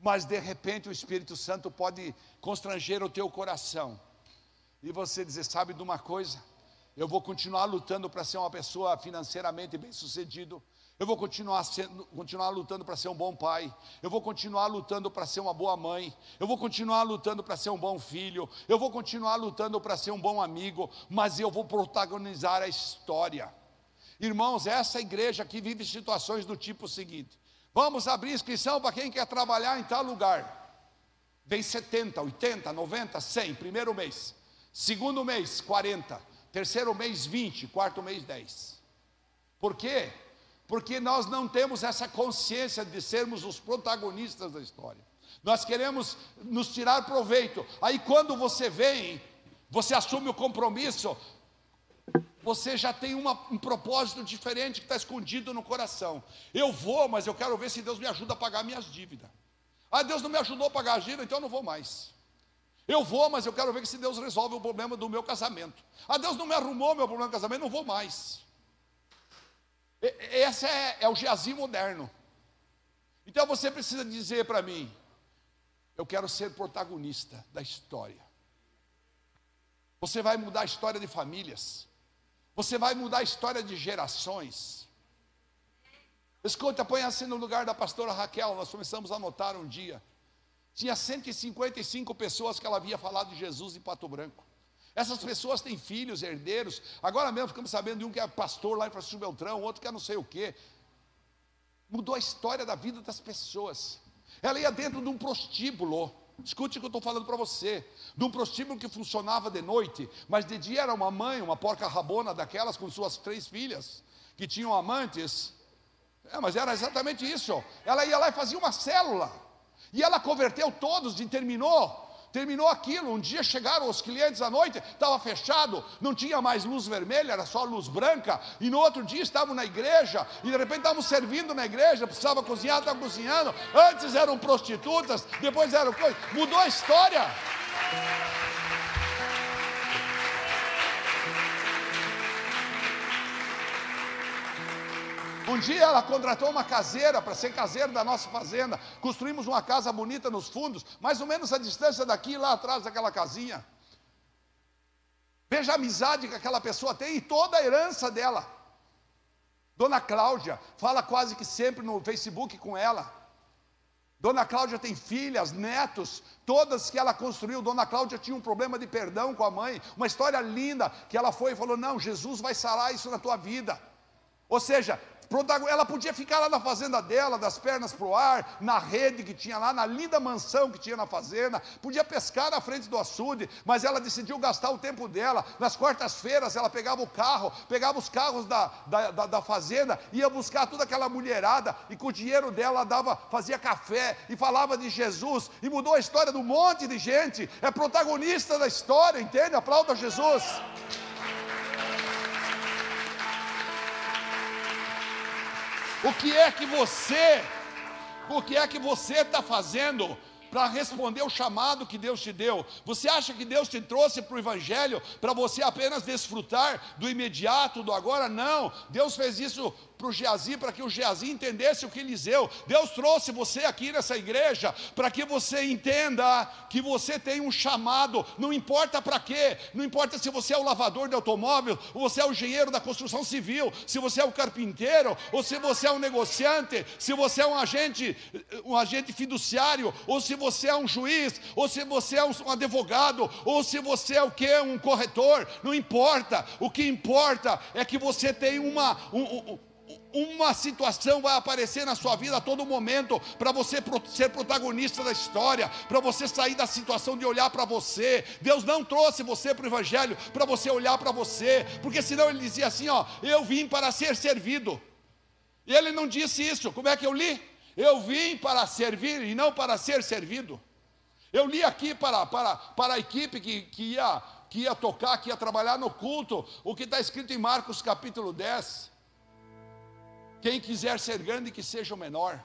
mas de repente o Espírito Santo pode constranger o teu coração e você dizer: sabe de uma coisa? Eu vou continuar lutando para ser uma pessoa financeiramente bem-sucedido. Eu vou continuar, sendo, continuar lutando para ser um bom pai. Eu vou continuar lutando para ser uma boa mãe. Eu vou continuar lutando para ser um bom filho. Eu vou continuar lutando para ser um bom amigo. Mas eu vou protagonizar a história. Irmãos, essa igreja aqui vive situações do tipo seguinte: vamos abrir inscrição para quem quer trabalhar em tal lugar. Vem 70, 80, 90, 100, primeiro mês. Segundo mês, 40. Terceiro mês, 20. Quarto mês, 10. Por quê? porque nós não temos essa consciência de sermos os protagonistas da história. Nós queremos nos tirar proveito. Aí quando você vem, você assume o compromisso, você já tem uma, um propósito diferente que está escondido no coração. Eu vou, mas eu quero ver se Deus me ajuda a pagar minhas dívidas. Ah, Deus não me ajudou a pagar as dívidas, então eu não vou mais. Eu vou, mas eu quero ver se Deus resolve o problema do meu casamento. Ah, Deus não me arrumou meu problema do casamento, não vou mais. Esse é, é o Geazi moderno. Então você precisa dizer para mim: eu quero ser protagonista da história. Você vai mudar a história de famílias. Você vai mudar a história de gerações. Escuta, põe assim no lugar da pastora Raquel. Nós começamos a notar um dia. Tinha 155 pessoas que ela havia falado de Jesus em Pato Branco. Essas pessoas têm filhos, herdeiros. Agora mesmo ficamos sabendo de um que é pastor lá em Francisco Beltrão, outro que é não sei o quê. Mudou a história da vida das pessoas. Ela ia dentro de um prostíbulo. Escute o que eu estou falando para você. De um prostíbulo que funcionava de noite, mas de dia era uma mãe, uma porca rabona daquelas com suas três filhas, que tinham amantes. É, mas era exatamente isso. Ela ia lá e fazia uma célula. E ela converteu todos e terminou Terminou aquilo. Um dia chegaram os clientes à noite, estava fechado, não tinha mais luz vermelha, era só luz branca. E no outro dia estavam na igreja, e de repente estavam servindo na igreja, precisava cozinhar, estavam cozinhando. Antes eram prostitutas, depois eram coisas. Mudou a história. Um dia ela contratou uma caseira para ser caseira da nossa fazenda. Construímos uma casa bonita nos fundos, mais ou menos a distância daqui, lá atrás daquela casinha. Veja a amizade que aquela pessoa tem e toda a herança dela. Dona Cláudia fala quase que sempre no Facebook com ela. Dona Cláudia tem filhas, netos, todas que ela construiu. Dona Cláudia tinha um problema de perdão com a mãe, uma história linda que ela foi e falou: Não, Jesus vai sarar isso na tua vida. Ou seja, ela podia ficar lá na fazenda dela, das pernas para o ar, na rede que tinha lá, na linda mansão que tinha na fazenda, podia pescar na frente do açude, mas ela decidiu gastar o tempo dela. Nas quartas-feiras ela pegava o carro, pegava os carros da, da, da, da, fazenda, ia buscar toda aquela mulherada, e com o dinheiro dela dava, fazia café e falava de Jesus, e mudou a história de um monte de gente, é protagonista da história, entende? Aplauda Jesus. O que é que você, o que é que você está fazendo para responder o chamado que Deus te deu. Você acha que Deus te trouxe para o Evangelho para você apenas desfrutar do imediato, do agora? Não. Deus fez isso para o Geazi, para que o Geazi entendesse o que Eliseu. Deus trouxe você aqui nessa igreja para que você entenda que você tem um chamado, não importa para quê, não importa se você é o lavador de automóvel, ou você é o engenheiro da construção civil, se você é o carpinteiro, ou se você é um negociante, se você é um agente, um agente fiduciário, ou se você é um juiz, ou se você é um advogado, ou se você é o que? Um corretor, não importa. O que importa é que você tem uma. Um, um, uma situação vai aparecer na sua vida a todo momento para você ser protagonista da história, para você sair da situação de olhar para você. Deus não trouxe você para o Evangelho para você olhar para você, porque senão ele dizia assim: ó, eu vim para ser servido. E ele não disse isso. Como é que eu li? Eu vim para servir e não para ser servido. Eu li aqui para, para, para a equipe que, que, ia, que ia tocar, que ia trabalhar no culto, o que está escrito em Marcos capítulo 10. Quem quiser ser grande, que seja o menor.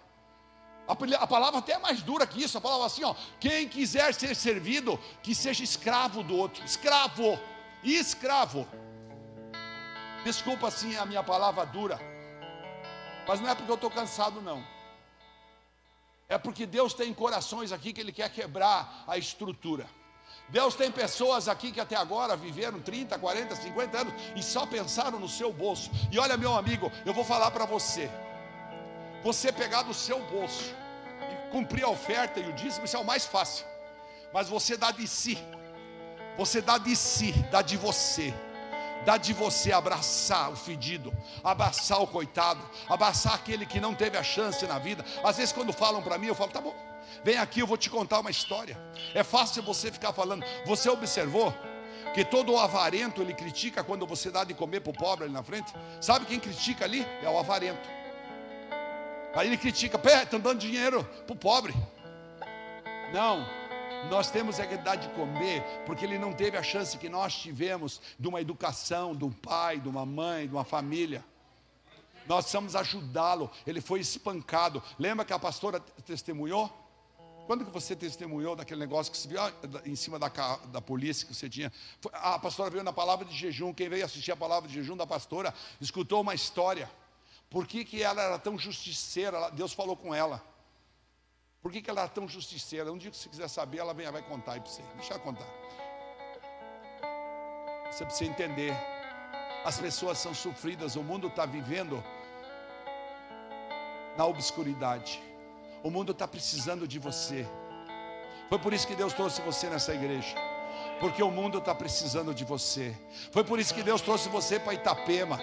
A, palavra até é mais dura que isso. A palavra assim, ó. Quem quiser ser servido, que seja escravo do outro. Escravo. Escravo. Desculpa assim a minha palavra dura. Mas não é porque eu estou cansado, não. É porque Deus tem corações aqui que Ele quer quebrar a estrutura. Deus tem pessoas aqui que até agora viveram 30, 40, 50 anos e só pensaram no seu bolso. E olha, meu amigo, eu vou falar para você. Você pegar do seu bolso e cumprir a oferta e o dízimo, isso é o mais fácil. Mas você dá de si. Você dá de si, dá de você. Dá de você abraçar o fedido, abraçar o coitado, abraçar aquele que não teve a chance na vida. Às vezes, quando falam para mim, eu falo, tá bom, vem aqui, eu vou te contar uma história. É fácil você ficar falando. Você observou que todo o avarento ele critica quando você dá de comer para o pobre ali na frente? Sabe quem critica ali? É o avarento. Aí ele critica, pé, estão dando dinheiro para o pobre. Não, nós temos a que dar de comer, porque ele não teve a chance que nós tivemos de uma educação, de um pai, de uma mãe, de uma família. Nós precisamos ajudá-lo. Ele foi espancado. Lembra que a pastora testemunhou? Quando que você testemunhou daquele negócio que se viu ah, em cima da, da polícia que você tinha? A pastora veio na palavra de jejum. Quem veio assistir a palavra de jejum da pastora escutou uma história. Por que, que ela era tão justiceira? Deus falou com ela. Por que, que ela era tão justiceira? Um dia que você quiser saber, ela vem, vai contar aí para você. Deixa ela contar. Você precisa entender. As pessoas são sofridas, o mundo está vivendo na obscuridade. O mundo está precisando de você. Foi por isso que Deus trouxe você nessa igreja. Porque o mundo está precisando de você. Foi por isso que Deus trouxe você para Itapema.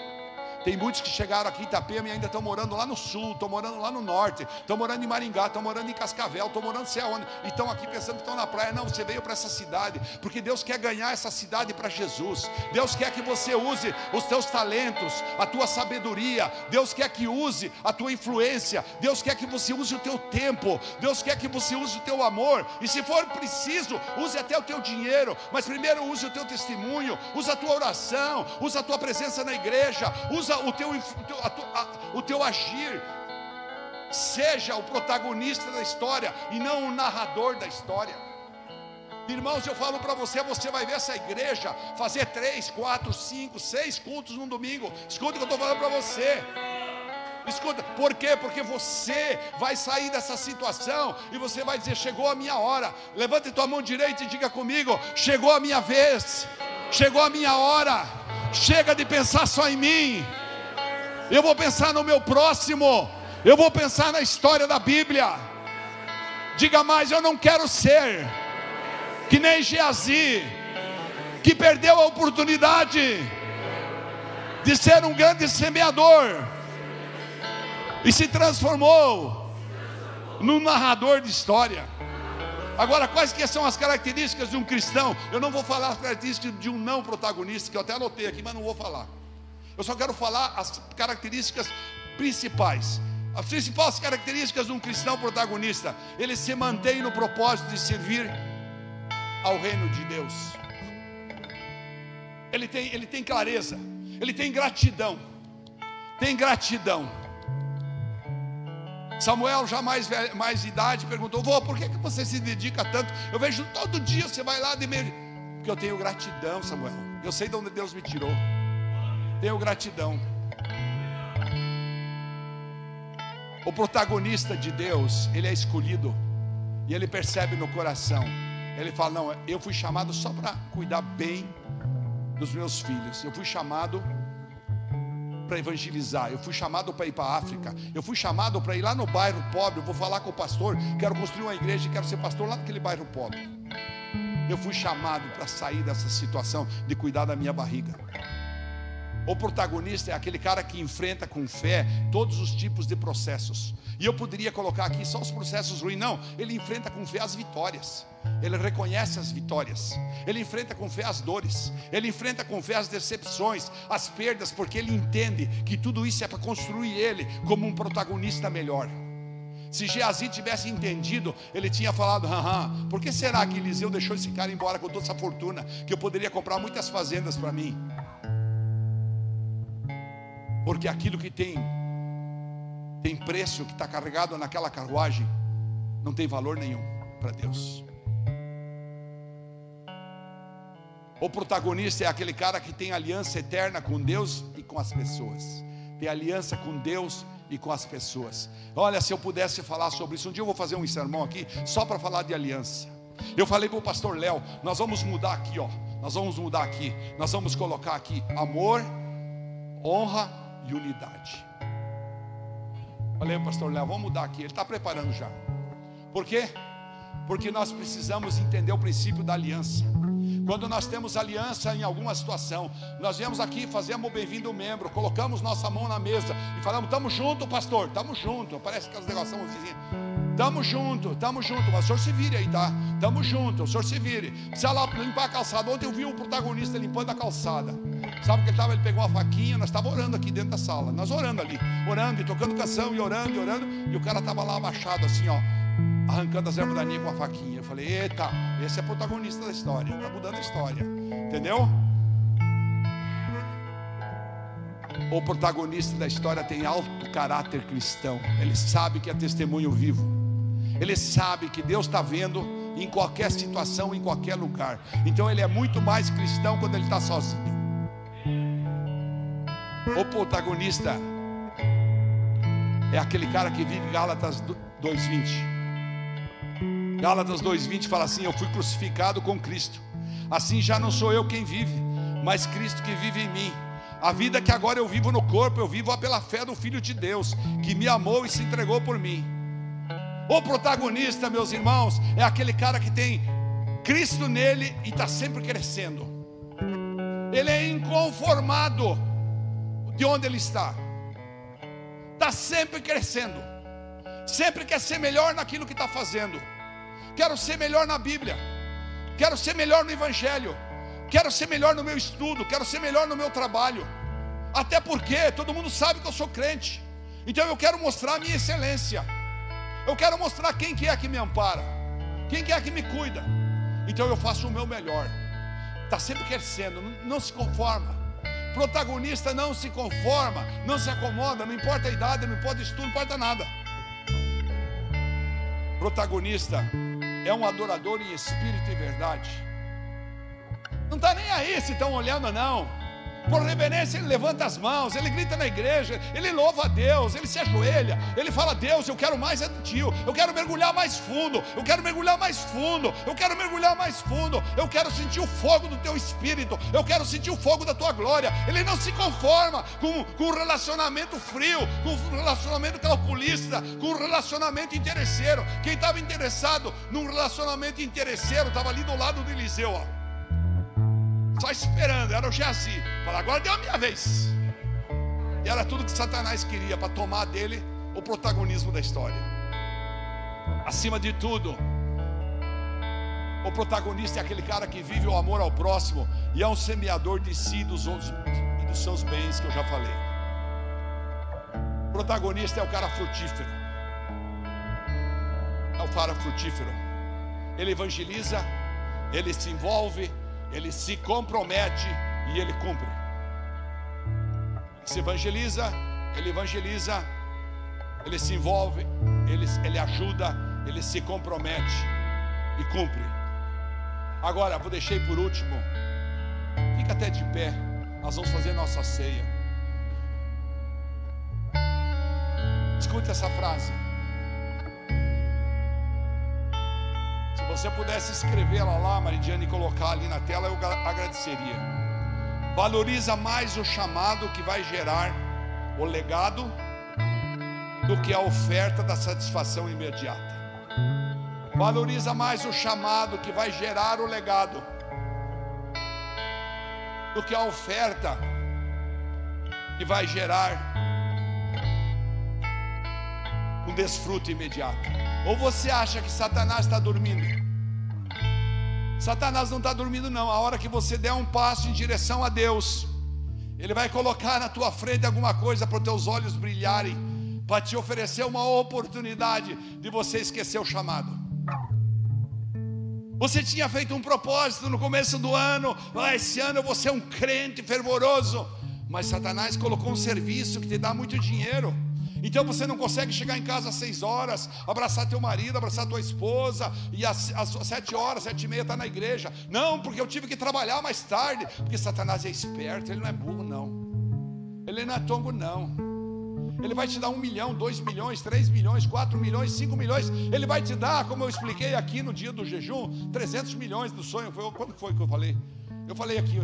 Tem muitos que chegaram aqui em Itapema e ainda estão morando lá no sul, estão morando lá no norte, estão morando em Maringá, estão morando em Cascavel, estão morando sei aonde, e estão aqui pensando que estão na praia. Não, você veio para essa cidade, porque Deus quer ganhar essa cidade para Jesus. Deus quer que você use os teus talentos, a tua sabedoria. Deus quer que use a tua influência. Deus quer que você use o teu tempo. Deus quer que você use o teu amor. E se for preciso, use até o teu dinheiro. Mas primeiro use o teu testemunho, use a tua oração, use a tua presença na igreja, usa o teu, o teu agir. Seja o protagonista da história e não o narrador da história. Irmãos, eu falo para você, você vai ver essa igreja fazer três, quatro, cinco, seis cultos num domingo. Escuta o que eu estou falando para você. Escuta, por quê? Porque você vai sair dessa situação e você vai dizer: chegou a minha hora. Levante tua mão direita e diga comigo: chegou a minha vez, chegou a minha hora. Chega de pensar só em mim eu vou pensar no meu próximo, eu vou pensar na história da Bíblia. Diga mais, eu não quero ser que nem Geazi, que perdeu a oportunidade de ser um grande semeador e se transformou num narrador de história. Agora, quais que são as características de um cristão? Eu não vou falar as características de um não protagonista, que eu até anotei aqui, mas não vou falar. Eu só quero falar as características principais. As principais características de um cristão protagonista, ele se mantém no propósito de servir ao reino de Deus. Ele tem, ele tem clareza, ele tem gratidão. Tem gratidão. Samuel, já mais, mais idade, perguntou: Vô, por que, que você se dedica tanto? Eu vejo todo dia você vai lá de meio. Porque eu tenho gratidão, Samuel. Eu sei de onde Deus me tirou. Tenho gratidão. O protagonista de Deus, ele é escolhido e ele percebe no coração. Ele fala: Não, eu fui chamado só para cuidar bem dos meus filhos. Eu fui chamado para evangelizar. Eu fui chamado para ir para a África. Eu fui chamado para ir lá no bairro pobre. Eu vou falar com o pastor. Quero construir uma igreja e quero ser pastor lá naquele bairro pobre. Eu fui chamado para sair dessa situação de cuidar da minha barriga. O protagonista é aquele cara que enfrenta com fé todos os tipos de processos. E eu poderia colocar aqui só os processos ruins, não. Ele enfrenta com fé as vitórias. Ele reconhece as vitórias. Ele enfrenta com fé as dores. Ele enfrenta com fé as decepções, as perdas, porque ele entende que tudo isso é para construir ele como um protagonista melhor. Se Geazi tivesse entendido, ele tinha falado: Haha, por que será que Eliseu deixou esse cara embora com toda essa fortuna? Que eu poderia comprar muitas fazendas para mim. Porque aquilo que tem tem preço, que está carregado naquela carruagem, não tem valor nenhum para Deus. O protagonista é aquele cara que tem aliança eterna com Deus e com as pessoas. Tem aliança com Deus e com as pessoas. Olha, se eu pudesse falar sobre isso, um dia eu vou fazer um sermão aqui só para falar de aliança. Eu falei para o pastor Léo, nós vamos mudar aqui, ó. Nós vamos mudar aqui. Nós vamos colocar aqui amor, honra e unidade. Falei, pastor Léo, vamos mudar aqui. Ele está preparando já. Por quê? Porque nós precisamos entender o princípio da aliança. Quando nós temos aliança em alguma situação, nós viemos aqui, fazemos o bem-vindo membro, colocamos nossa mão na mesa e falamos: estamos junto, pastor, estamos junto. Parece que as negociações vizinhas. Estamos junto, estamos junto. Mas o senhor se vire aí, tá? Estamos junto, o senhor se vire. Precisa lá limpar a calçada. Ontem eu vi um protagonista limpando a calçada. Sabe o que ele estava? Ele pegou uma faquinha, nós estávamos orando aqui dentro da sala. Nós orando ali, orando e tocando canção e orando e orando. E o cara estava lá abaixado assim, ó arrancando as ervas daninhas com a faquinha. Eu falei, eita, esse é protagonista da história, está mudando a história. Entendeu? O protagonista da história tem alto caráter cristão. Ele sabe que é testemunho vivo. Ele sabe que Deus está vendo em qualquer situação, em qualquer lugar. Então ele é muito mais cristão quando ele está sozinho. O protagonista é aquele cara que vive Gálatas 2:20. Gálatas 2:20 fala assim: Eu fui crucificado com Cristo. Assim já não sou eu quem vive, mas Cristo que vive em mim. A vida que agora eu vivo no corpo, eu vivo pela fé do Filho de Deus, que me amou e se entregou por mim. O protagonista, meus irmãos, é aquele cara que tem Cristo nele e está sempre crescendo. Ele é inconformado de onde ele está, está sempre crescendo, sempre quer ser melhor naquilo que está fazendo. Quero ser melhor na Bíblia, quero ser melhor no Evangelho, quero ser melhor no meu estudo, quero ser melhor no meu trabalho. Até porque todo mundo sabe que eu sou crente, então eu quero mostrar a minha excelência, eu quero mostrar quem que é que me ampara, quem que é que me cuida. Então eu faço o meu melhor. Está sempre crescendo, não se conforma. Protagonista não se conforma, não se acomoda, não importa a idade, não importa estudo, não importa nada. Protagonista é um adorador em espírito e verdade. Não está nem aí se estão olhando, não. Por reverência, ele levanta as mãos, ele grita na igreja, ele louva a Deus, ele se ajoelha, ele fala: Deus, eu quero mais é do tio, eu quero mergulhar mais fundo, eu quero mergulhar mais fundo, eu quero mergulhar mais fundo, eu quero sentir o fogo do teu espírito, eu quero sentir o fogo da tua glória. Ele não se conforma com, com um relacionamento frio, com um relacionamento calculista, com um relacionamento interesseiro. Quem estava interessado num relacionamento interesseiro estava ali do lado do Eliseu, ó só esperando, era o Geazi. Fala, agora deu a minha vez. E era tudo que Satanás queria para tomar dele o protagonismo da história. Acima de tudo, o protagonista é aquele cara que vive o amor ao próximo e é um semeador de si dos outros e dos seus bens que eu já falei. O protagonista é o cara frutífero. É o cara frutífero. Ele evangeliza, ele se envolve, ele se compromete e ele cumpre. Ele se evangeliza, ele evangeliza, ele se envolve, ele, ele ajuda, ele se compromete e cumpre. Agora, vou deixar por último. Fica até de pé. Nós vamos fazer nossa ceia. Escute essa frase. Você pudesse escrevê-la lá, Maridiane, e colocar ali na tela, eu agradeceria. Valoriza mais o chamado que vai gerar o legado do que a oferta da satisfação imediata. Valoriza mais o chamado que vai gerar o legado do que a oferta que vai gerar um desfruto imediato. Ou você acha que Satanás está dormindo? Satanás não está dormindo, não. A hora que você der um passo em direção a Deus, Ele vai colocar na tua frente alguma coisa para os teus olhos brilharem, para te oferecer uma oportunidade de você esquecer o chamado. Você tinha feito um propósito no começo do ano, ah, esse ano eu vou ser um crente fervoroso, mas Satanás colocou um serviço que te dá muito dinheiro. Então você não consegue chegar em casa às seis horas, abraçar teu marido, abraçar tua esposa, e às, às sete horas, sete e meia está na igreja. Não, porque eu tive que trabalhar mais tarde. Porque Satanás é esperto, ele não é burro, não. Ele não é tongo, não. Ele vai te dar um milhão, dois milhões, três milhões, quatro milhões, cinco milhões. Ele vai te dar, como eu expliquei aqui no dia do jejum, 300 milhões do sonho. Foi, quando foi que eu falei? Eu falei aqui,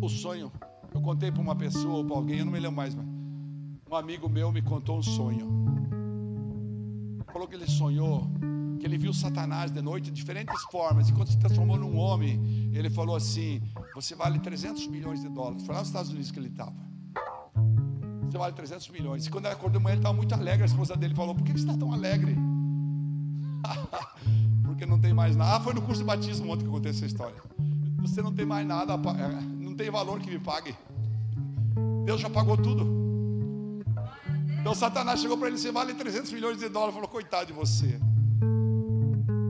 o sonho. Eu contei para uma pessoa ou para alguém, eu não me lembro mais, mas um amigo meu me contou um sonho. falou que ele sonhou, que ele viu Satanás de noite de diferentes formas, e quando se transformou num homem, ele falou assim: Você vale 300 milhões de dólares. Foi lá nos Estados Unidos que ele estava. Você vale 300 milhões. E quando ele acordou de manhã, ele estava muito alegre. A esposa dele falou: Por que você está tão alegre? Porque não tem mais nada. Ah, foi no curso de batismo ontem que eu contei essa história. Você não tem mais nada, é, não tem valor que me pague. Deus já pagou tudo. Então Satanás chegou para ele: Você vale 300 milhões de dólares. Falou: Coitado de você.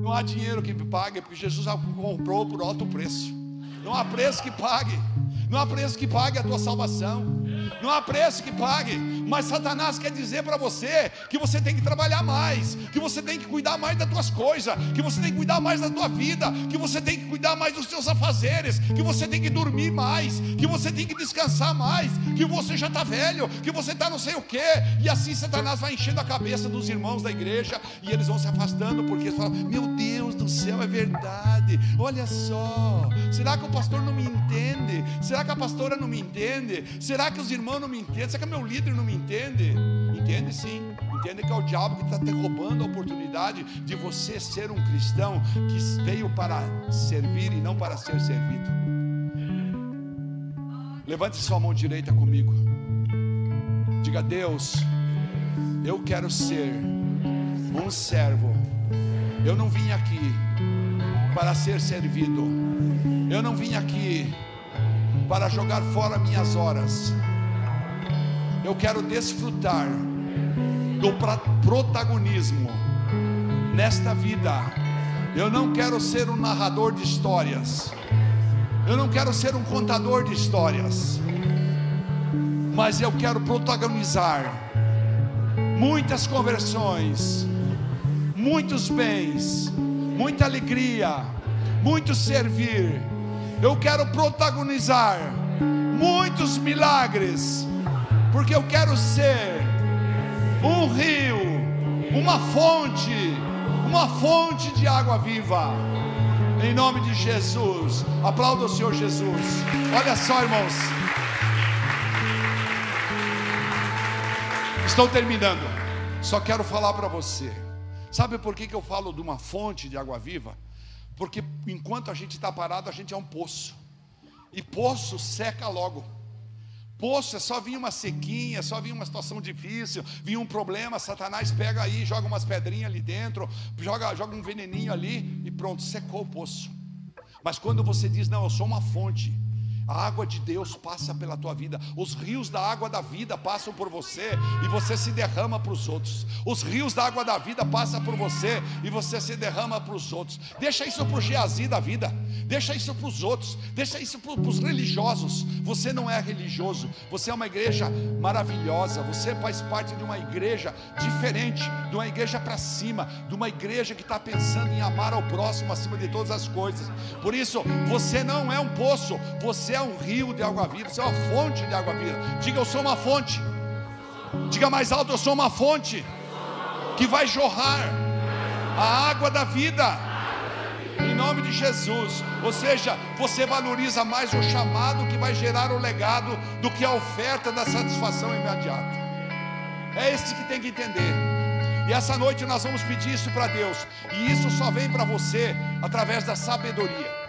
Não há dinheiro que me pague, porque Jesus já comprou por alto preço. Não há preço que pague. Não há preço que pague a tua salvação. Não há preço que pague. Mas Satanás quer dizer para você que você tem que trabalhar mais, que você tem que cuidar mais das tuas coisas, que você tem que cuidar mais da tua vida, que você tem que cuidar mais dos seus afazeres, que você tem que dormir mais, que você tem que descansar mais, que você já está velho, que você está não sei o que. E assim Satanás vai enchendo a cabeça dos irmãos da igreja e eles vão se afastando porque eles falam: Meu Deus do céu, é verdade. Olha só, será que o pastor não me entende? Será que a pastora não me entende? Será que os irmãos não me entendem? Será que meu líder não me entende? Entende sim. Entende que é o diabo que está te roubando a oportunidade de você ser um cristão que veio para servir e não para ser servido. Levante sua mão direita comigo. Diga, Deus, eu quero ser um servo. Eu não vim aqui para ser servido. Eu não vim aqui para jogar fora minhas horas eu quero desfrutar do protagonismo nesta vida. Eu não quero ser um narrador de histórias. Eu não quero ser um contador de histórias. Mas eu quero protagonizar muitas conversões, muitos bens, muita alegria, muito servir. Eu quero protagonizar muitos milagres porque eu quero ser um rio, uma fonte, uma fonte de água viva. Em nome de Jesus, aplauda o Senhor Jesus. Olha só, irmãos. Estou terminando. Só quero falar para você. Sabe por que, que eu falo de uma fonte de água viva? Porque enquanto a gente está parado, a gente é um poço. E poço seca logo. É só vinha uma sequinha, só vinha uma situação difícil, vinha um problema, Satanás pega aí, joga umas pedrinhas ali dentro, joga, joga um veneninho ali e pronto, secou o poço. Mas quando você diz, não, eu sou uma fonte, a água de Deus passa pela tua vida. Os rios da água da vida passam por você e você se derrama para os outros. Os rios da água da vida passam por você e você se derrama para os outros. Deixa isso para o Geazi da vida. Deixa isso para os outros. Deixa isso para os religiosos. Você não é religioso. Você é uma igreja maravilhosa. Você faz parte de uma igreja diferente, de uma igreja para cima, de uma igreja que está pensando em amar ao próximo acima de todas as coisas. Por isso, você não é um poço. Você é um rio de água viva, você é uma fonte de água viva. Diga, eu sou uma fonte. Diga mais alto, eu sou uma fonte que vai jorrar a água da vida. Em nome de Jesus. Ou seja, você valoriza mais o chamado que vai gerar o legado do que a oferta da satisfação imediata. É esse que tem que entender. E essa noite nós vamos pedir isso para Deus. E isso só vem para você através da sabedoria.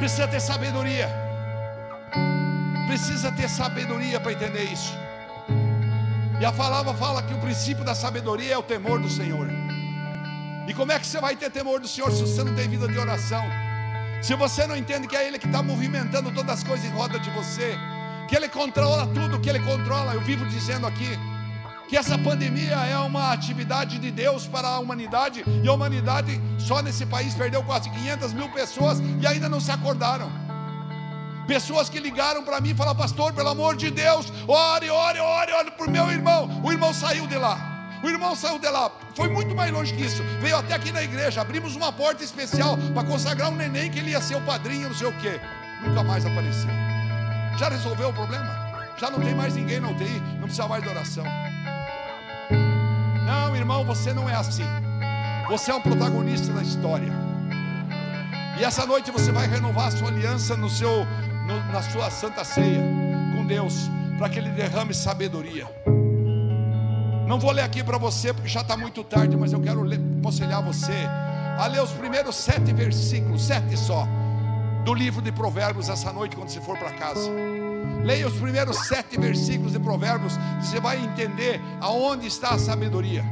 Precisa ter sabedoria. Precisa ter sabedoria para entender isso. E a palavra fala que o princípio da sabedoria é o temor do Senhor. E como é que você vai ter temor do Senhor se você não tem vida de oração? Se você não entende que é Ele que está movimentando todas as coisas em roda de você, que Ele controla tudo, que Ele controla, eu vivo dizendo aqui, que essa pandemia é uma atividade de Deus para a humanidade, e a humanidade só nesse país perdeu quase 500 mil pessoas e ainda não se acordaram. Pessoas que ligaram para mim e falaram, pastor, pelo amor de Deus, ore, ore, ore, ore por meu irmão. O irmão saiu de lá. O irmão saiu de lá, foi muito mais longe que isso. Veio até aqui na igreja, abrimos uma porta especial para consagrar um neném que ele ia ser o padrinho, não sei o quê. Nunca mais apareceu. Já resolveu o problema? Já não tem mais ninguém na UTI, não precisa mais de oração. Não, irmão, você não é assim. Você é um protagonista da história. E essa noite você vai renovar a sua aliança no seu, no, na sua santa ceia com Deus, para que Ele derrame sabedoria. Não vou ler aqui para você porque já está muito tarde, mas eu quero aconselhar você a ler os primeiros sete versículos, sete só, do livro de Provérbios essa noite quando você for para casa. Leia os primeiros sete versículos de Provérbios, você vai entender aonde está a sabedoria.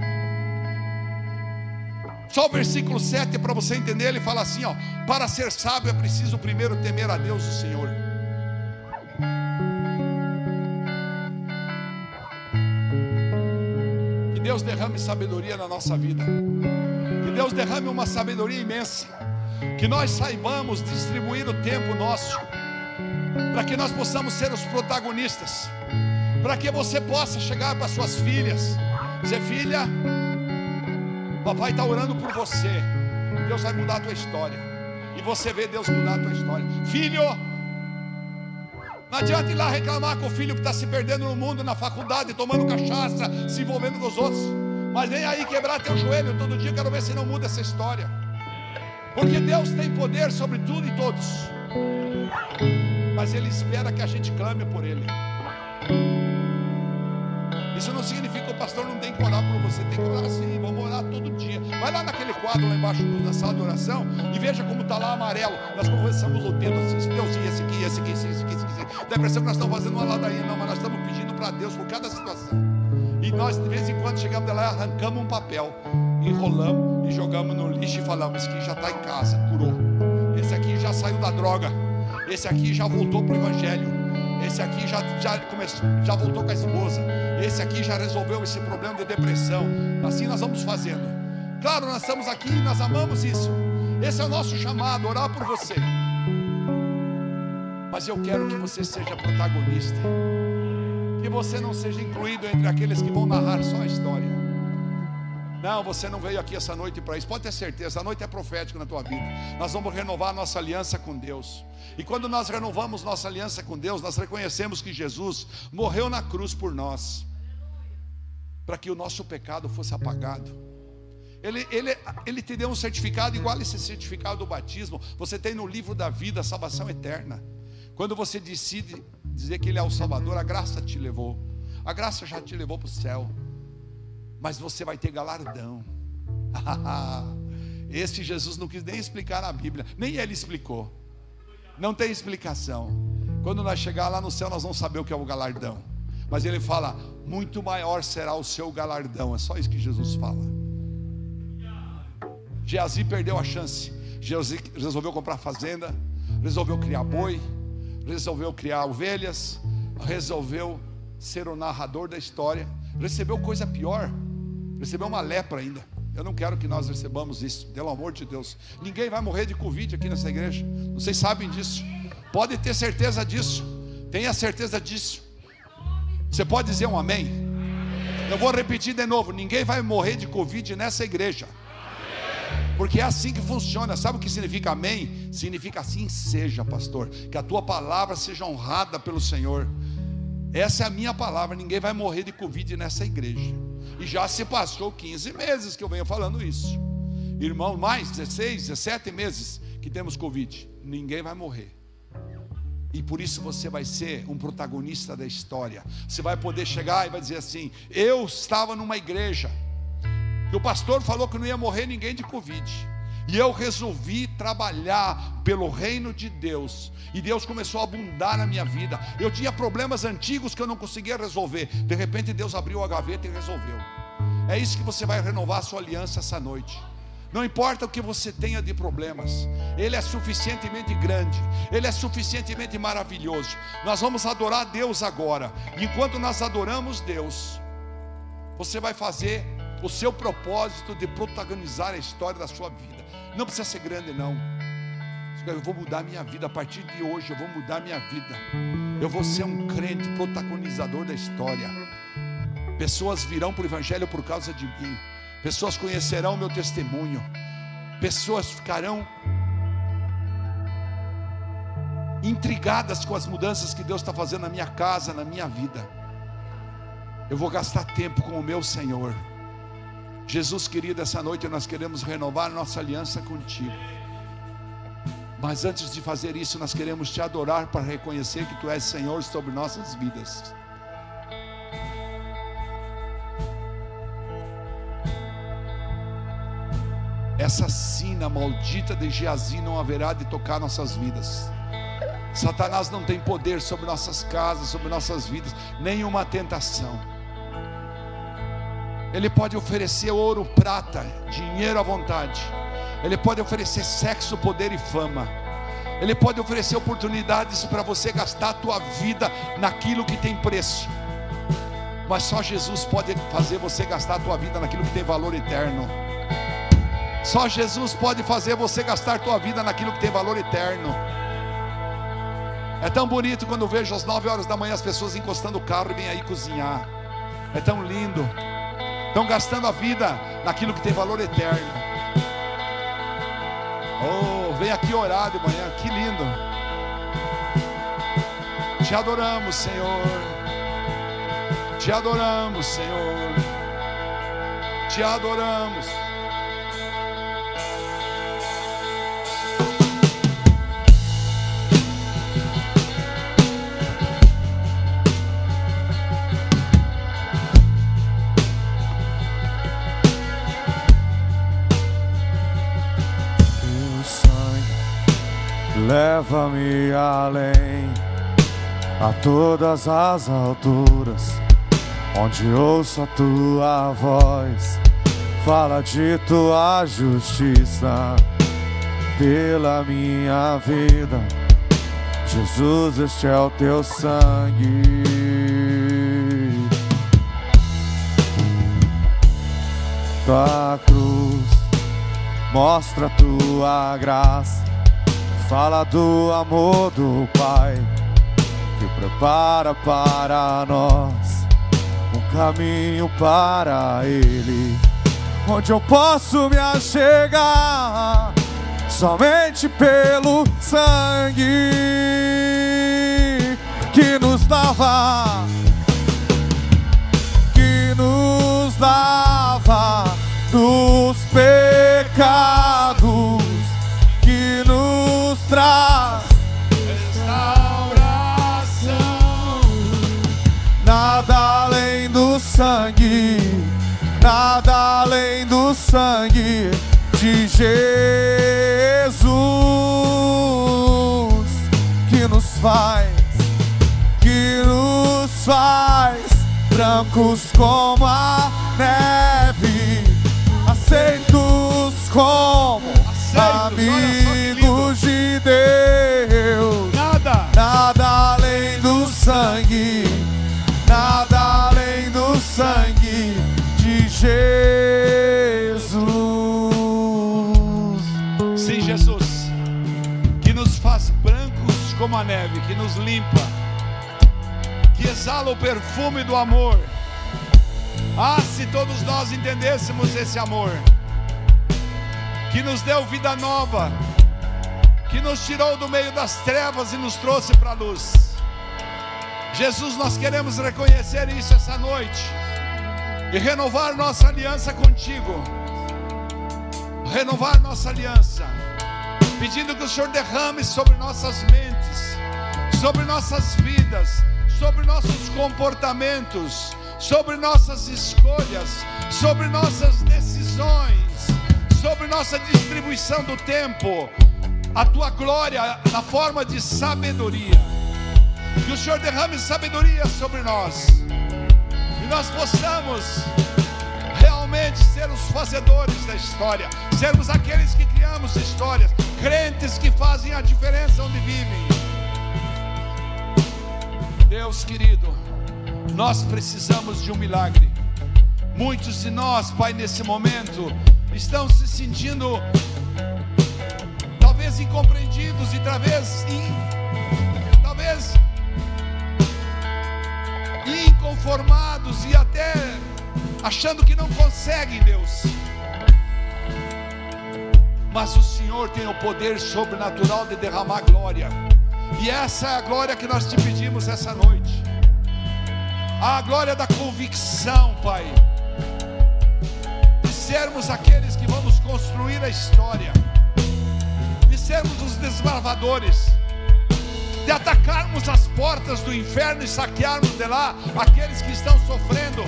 Só o versículo 7 para você entender, ele fala assim: ó, para ser sábio é preciso primeiro temer a Deus o Senhor. Que Deus derrame sabedoria na nossa vida. Que Deus derrame uma sabedoria imensa. Que nós saibamos distribuir o tempo nosso para que nós possamos ser os protagonistas, para que você possa chegar para suas filhas, dizer: filha, papai está orando por você, Deus vai mudar a tua história, e você vê Deus mudar a tua história, filho. Não adianta ir lá reclamar com o filho que está se perdendo no mundo, na faculdade, tomando cachaça, se envolvendo com os outros. Mas vem aí quebrar teu joelho todo dia, quero ver se não muda essa história. Porque Deus tem poder sobre tudo e todos mas Ele espera que a gente clame por Ele. Isso não significa que o pastor não tem que orar por você, tem que orar sim, vamos orar todo dia. Vai lá naquele quadro lá embaixo da sala de oração e veja como está lá amarelo. Nós começamos o dedo assim, Deusinho, esse aqui, esse aqui, esse aqui, esse aqui. Esse aqui. Dá a impressão que nós estamos fazendo uma ladainha, não, mas nós estamos pedindo para Deus por cada situação. E nós, de vez em quando, chegamos lá, arrancamos um papel, enrolamos e jogamos no lixo e falamos: esse aqui já está em casa, curou. Esse aqui já saiu da droga esse aqui já voltou para o Evangelho. Esse aqui já, já, começou, já voltou com a esposa. Esse aqui já resolveu esse problema de depressão. Assim nós vamos fazendo. Claro, nós estamos aqui, nós amamos isso. Esse é o nosso chamado, orar por você. Mas eu quero que você seja protagonista. Que você não seja incluído entre aqueles que vão narrar só a história. Não, você não veio aqui essa noite para isso. Pode ter certeza, a noite é profética na tua vida. Nós vamos renovar nossa aliança com Deus. E quando nós renovamos nossa aliança com Deus, nós reconhecemos que Jesus morreu na cruz por nós, para que o nosso pecado fosse apagado. Ele, ele, ele te deu um certificado igual esse certificado do batismo. Você tem no livro da vida a salvação eterna. Quando você decide dizer que Ele é o Salvador, a graça te levou. A graça já te levou para o céu mas você vai ter galardão. Esse Jesus não quis nem explicar na Bíblia, nem ele explicou. Não tem explicação. Quando nós chegar lá no céu, nós vamos saber o que é o galardão. Mas ele fala: muito maior será o seu galardão. É só isso que Jesus fala. Geazi perdeu a chance. Geazi resolveu comprar fazenda, resolveu criar boi, resolveu criar ovelhas, resolveu ser o narrador da história. Recebeu coisa pior recebeu uma lepra ainda. Eu não quero que nós recebamos isso, pelo amor de Deus. Ninguém vai morrer de Covid aqui nessa igreja. Vocês sabem disso. Pode ter certeza disso. Tenha certeza disso. Você pode dizer um amém? Eu vou repetir de novo: ninguém vai morrer de Covid nessa igreja. Porque é assim que funciona. Sabe o que significa amém? Significa assim seja, pastor. Que a tua palavra seja honrada pelo Senhor. Essa é a minha palavra. Ninguém vai morrer de Covid nessa igreja. E já se passou 15 meses que eu venho falando isso. Irmão, mais 16, 17 meses que temos Covid. Ninguém vai morrer. E por isso você vai ser um protagonista da história. Você vai poder chegar e vai dizer assim: Eu estava numa igreja. E o pastor falou que não ia morrer ninguém de Covid. E eu resolvi trabalhar pelo reino de Deus. E Deus começou a abundar na minha vida. Eu tinha problemas antigos que eu não conseguia resolver. De repente Deus abriu a gaveta e resolveu. É isso que você vai renovar a sua aliança essa noite. Não importa o que você tenha de problemas, Ele é suficientemente grande, Ele é suficientemente maravilhoso. Nós vamos adorar Deus agora. Enquanto nós adoramos Deus, você vai fazer o seu propósito de protagonizar a história da sua vida. Não precisa ser grande, não. Eu vou mudar minha vida a partir de hoje. Eu vou mudar minha vida. Eu vou ser um crente protagonizador da história. Pessoas virão para o Evangelho por causa de mim. Pessoas conhecerão o meu testemunho. Pessoas ficarão intrigadas com as mudanças que Deus está fazendo na minha casa, na minha vida. Eu vou gastar tempo com o meu Senhor. Jesus querido, essa noite nós queremos renovar nossa aliança contigo. Mas antes de fazer isso, nós queremos te adorar para reconhecer que tu és Senhor sobre nossas vidas. Essa sina maldita de Geazi não haverá de tocar nossas vidas. Satanás não tem poder sobre nossas casas, sobre nossas vidas, nenhuma tentação. Ele pode oferecer ouro, prata, dinheiro à vontade. Ele pode oferecer sexo, poder e fama. Ele pode oferecer oportunidades para você gastar a tua vida naquilo que tem preço. Mas só Jesus pode fazer você gastar a tua vida naquilo que tem valor eterno. Só Jesus pode fazer você gastar a tua vida naquilo que tem valor eterno. É tão bonito quando vejo às nove horas da manhã as pessoas encostando o carro e vêm aí cozinhar. É tão lindo. Estão gastando a vida naquilo que tem valor eterno. Oh, vem aqui orar de manhã, que lindo. Te adoramos, Senhor. Te adoramos, Senhor. Te adoramos. Leva-me além a todas as alturas, onde ouço a tua voz, fala de tua justiça pela minha vida. Jesus, este é o teu sangue. Tua cruz mostra tua graça Fala do amor do Pai que prepara para nós um caminho para Ele, onde eu posso me achegar somente pelo sangue que nos lava, que nos lava dos pecados traz restauração. Nada além do sangue, nada além do sangue de Jesus que nos faz, que nos faz brancos como a neve, aceitos como amigos neve, que nos limpa, que exala o perfume do amor. Ah, se todos nós entendêssemos esse amor que nos deu vida nova, que nos tirou do meio das trevas e nos trouxe para a luz. Jesus, nós queremos reconhecer isso essa noite e renovar nossa aliança contigo. Renovar nossa aliança, pedindo que o Senhor derrame sobre nossas mentes, sobre nossas vidas, sobre nossos comportamentos, sobre nossas escolhas, sobre nossas decisões sobre nossa distribuição do tempo, a tua glória na forma de sabedoria. Que o Senhor derrame sabedoria sobre nós, e nós possamos realmente ser os fazedores da história, sermos aqueles que criamos histórias, crentes que fazem a diferença onde vivem. Deus querido, nós precisamos de um milagre. Muitos de nós, Pai, nesse momento, estão se sentindo talvez incompreendidos e talvez talvez inconformados e até achando que não conseguem, Deus. Mas o Senhor tem o poder sobrenatural de derramar glória. E essa é a glória que nós te pedimos essa noite. A glória da convicção, Pai. Sermos aqueles que vamos construir a história, de sermos os desbravadores, de atacarmos as portas do inferno e saquearmos de lá aqueles que estão sofrendo,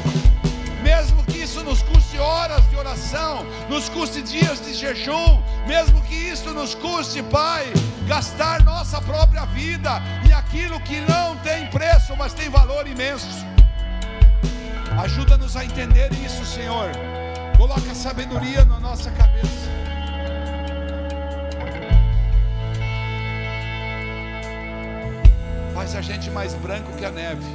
mesmo que isso nos custe horas de oração, nos custe dias de jejum, mesmo que isso nos custe, Pai, gastar nossa própria vida em aquilo que não tem preço, mas tem valor imenso. Ajuda-nos a entender isso, Senhor. Coloca sabedoria na nossa cabeça. Faz a gente mais branco que a neve.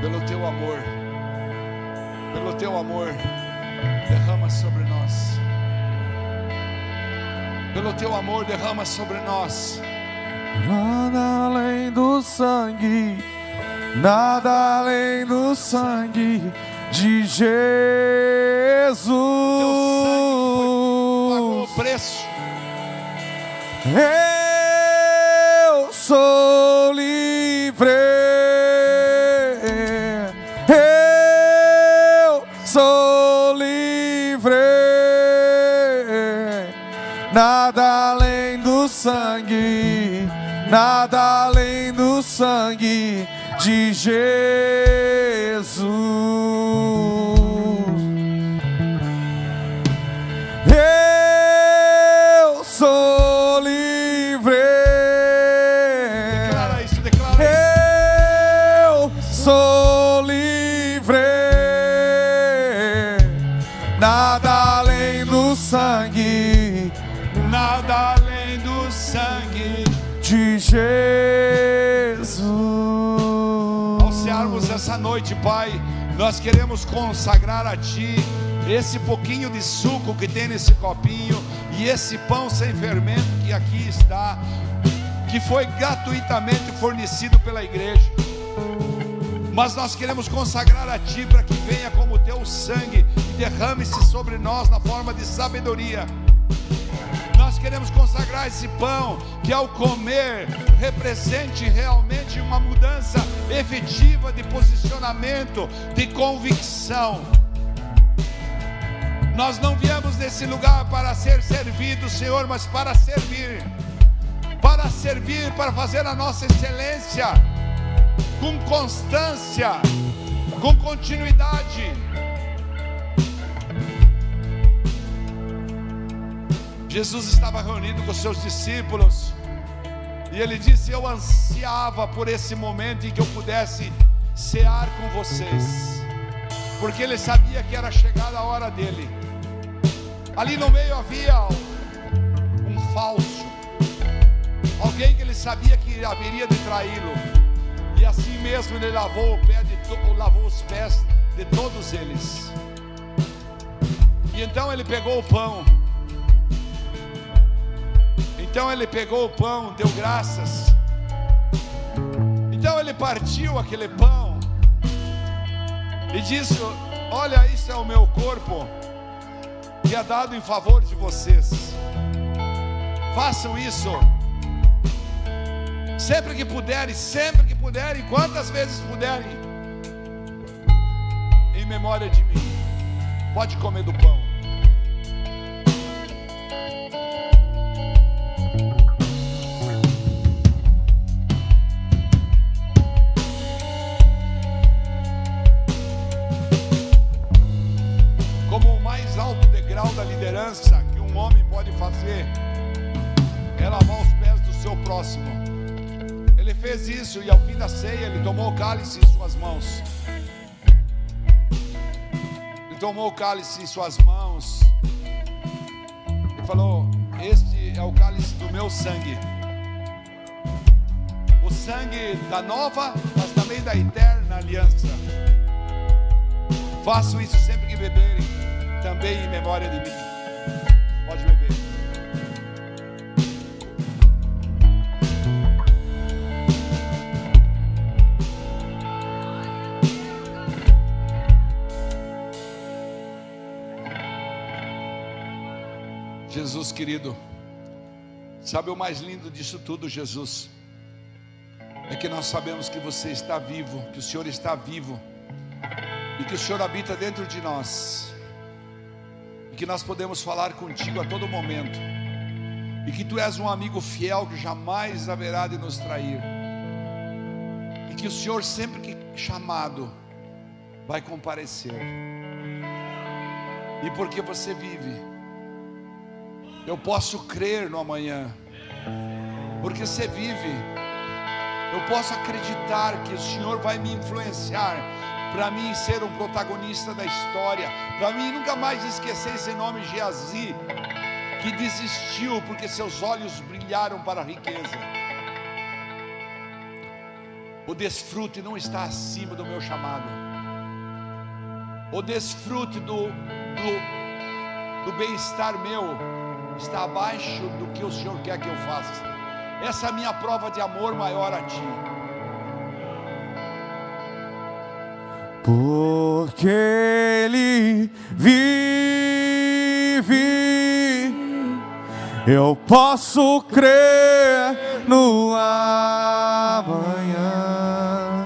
Pelo teu amor, pelo teu amor, derrama sobre nós. Pelo teu amor, derrama sobre nós. Nada além do sangue, nada além do sangue de Jesus. Pagou o preço. Eu sou livre. Sangue, nada além do sangue de Jesus. Nós queremos consagrar a Ti esse pouquinho de suco que tem nesse copinho e esse pão sem fermento que aqui está, que foi gratuitamente fornecido pela igreja. Mas nós queremos consagrar a Ti para que venha como Teu sangue e derrame-se sobre nós na forma de sabedoria. Nós queremos consagrar esse pão que ao comer represente realmente uma mudança efetiva de posicionamento, de convicção. Nós não viemos nesse lugar para ser servidos, Senhor, mas para servir. Para servir, para fazer a nossa excelência com constância, com continuidade. Jesus estava reunido com seus discípulos e ele disse: Eu ansiava por esse momento em que eu pudesse cear com vocês, porque ele sabia que era chegada a hora dele. Ali no meio havia um falso, alguém que ele sabia que haveria de traí-lo, e assim mesmo ele lavou, de lavou os pés de todos eles. E então ele pegou o pão. Então ele pegou o pão, deu graças. Então ele partiu aquele pão e disse: Olha, isso é o meu corpo que é dado em favor de vocês. Façam isso sempre que puderem, sempre que puderem, quantas vezes puderem, em memória de mim. Pode comer do pão. Cálice em suas mãos. Ele tomou o cálice em suas mãos e falou: Este é o cálice do meu sangue. O sangue da nova, mas também da eterna aliança. Façam isso sempre que beberem, também em memória de mim. Pode beber. Jesus querido, sabe o mais lindo disso tudo, Jesus? É que nós sabemos que você está vivo, que o Senhor está vivo e que o Senhor habita dentro de nós, e que nós podemos falar contigo a todo momento, e que tu és um amigo fiel que jamais haverá de nos trair, e que o Senhor, sempre que chamado, vai comparecer. E porque você vive, eu posso crer no amanhã, porque você vive, eu posso acreditar que o Senhor vai me influenciar para mim ser um protagonista da história, para mim nunca mais esquecer esse nome Geazi, que desistiu porque seus olhos brilharam para a riqueza. O desfrute não está acima do meu chamado. O desfrute do, do, do bem-estar meu está abaixo do que o Senhor quer que eu faça. Essa é a minha prova de amor maior a Ti. Porque Ele vive, eu posso crer no amanhã.